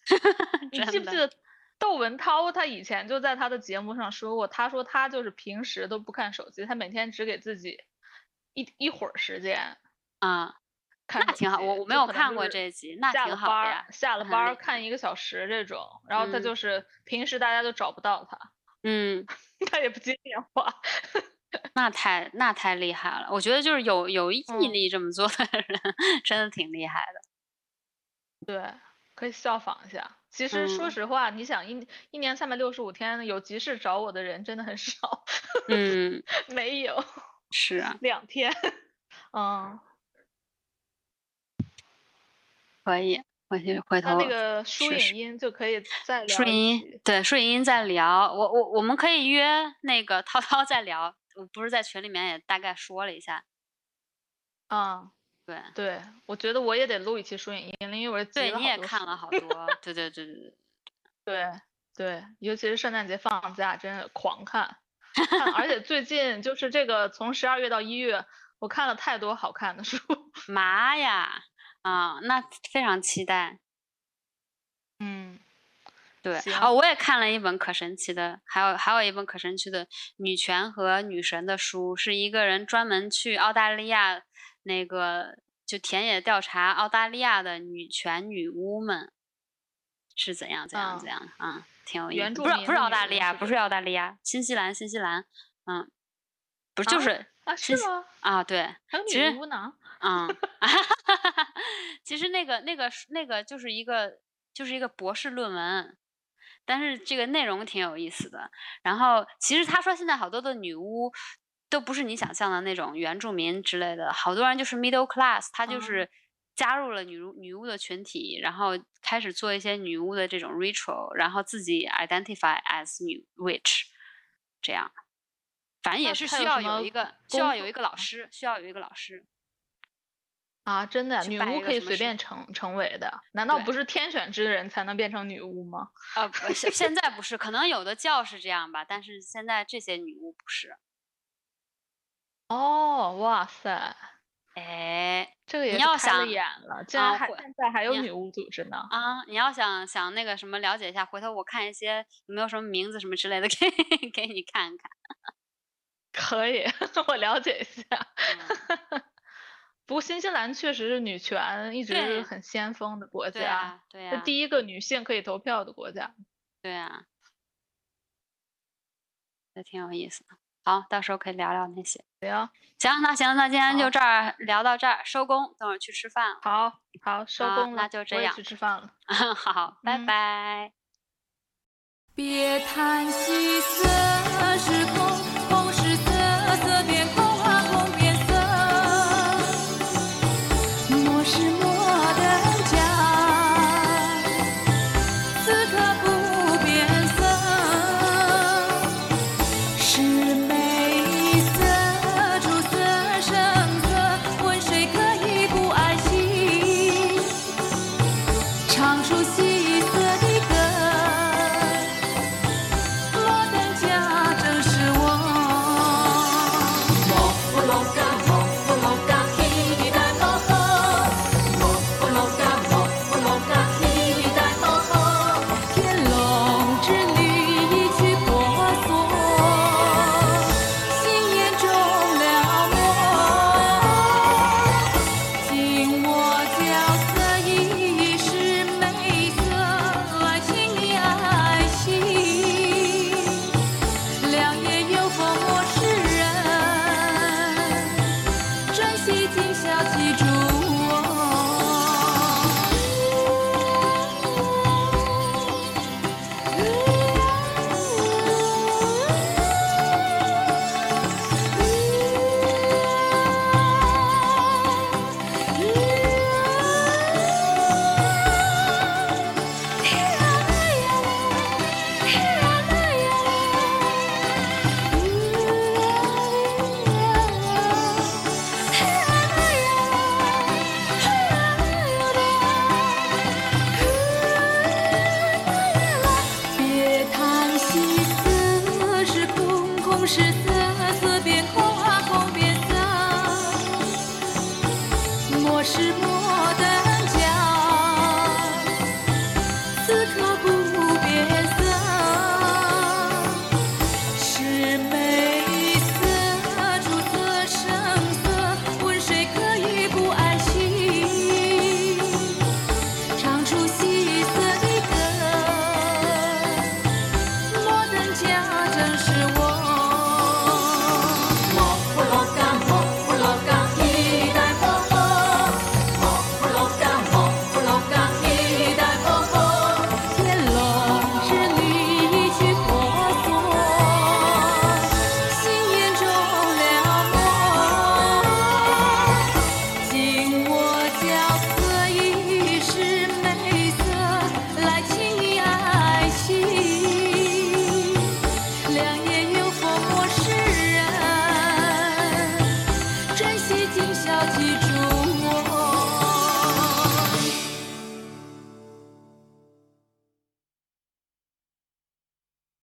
(laughs) (laughs) 你记不记得窦文涛他以前就在他的节目上说过，他说他就是平时都不看手机，他每天只给自己一一会儿时间啊，看那挺好。我我没有看过这集，那挺下了班儿好呀。下了班儿看一个小时这种，然后他嗯就是平时大家都找不到他，嗯，(laughs) 他也不接电话。那太那太厉害了。我觉得就是有有毅嗯力这么做的人，真的挺厉害的。对，可以效仿一下。其实说嗯实话，你想一一年三百六十五天有急事找我的人真的很 (laughs) 少，嗯，没有是啊，两天。嗯，可以，回去回头那那个舒影音就可以再聊一舒影音。对舒莹再聊，我我我们可以约那个涛涛再聊。我不是在群里面也大概说了一下，啊、对对，我觉得我也得录一期书影音了，因为我对，你也看了好 (laughs) 多，对对对对对，对对，尤其是圣诞节放假，真的狂看，(laughs) 看，而且最近就是这个从十二月到一月，我看了太多好看的书。(laughs) 妈呀，啊，那非常期待。嗯，对，行哦，我也看了一本可神奇的，还有还有一本可神奇的女权和女神的书，是一个人专门去澳大利亚那个就田野调查澳大利亚的女权女巫们是怎样怎样啊怎样啊、挺有意原思。不是不是澳大利亚，不是澳大利亚，新西兰新西兰，嗯，不是就啊是啊，是吗？啊，对，还有其实女巫呢？嗯，(laughs) 其实那个那个那个就是一个就是一个博士论文，但是这个内容挺有意思的。然后其实他说现在好多的女巫都不是你想象的那种原住民之类的，好多人就是 middle class，他就嗯是加入了女巫女巫的群体，然后开始做一些女巫的这种 ritual，然后自己 identify as 女 witch，这样，反正也是需要有一个需要有一个老师，需要有一个老师。啊，真的女巫可以随便成成为的，难道不是天选之人才能变成女巫吗？啊，不是现在不是，可能有的教是这样吧，但是现在这些女巫不是。哦，哇塞，哎这个也你要开了想眼了，竟然还现在还有女巫组织呢。啊，你要想想那个什么了解一下，回头我看一些有没有什么名字什么之类的 (laughs) 给给你看看。可以，(laughs) 我了解一下。嗯 (laughs) 不过新西兰确实是女权一直是很先锋的国家，对啊，对啊，是第一个女性可以投票的国家。对啊，这挺有意思的。好，到时候可以聊聊那些。行，行，那行，那今天就这儿聊到这儿，收工，等会儿去吃饭了。好好收工了，那就这样我也去吃饭了。(laughs) 好，拜嗯拜。别叹息，色是空，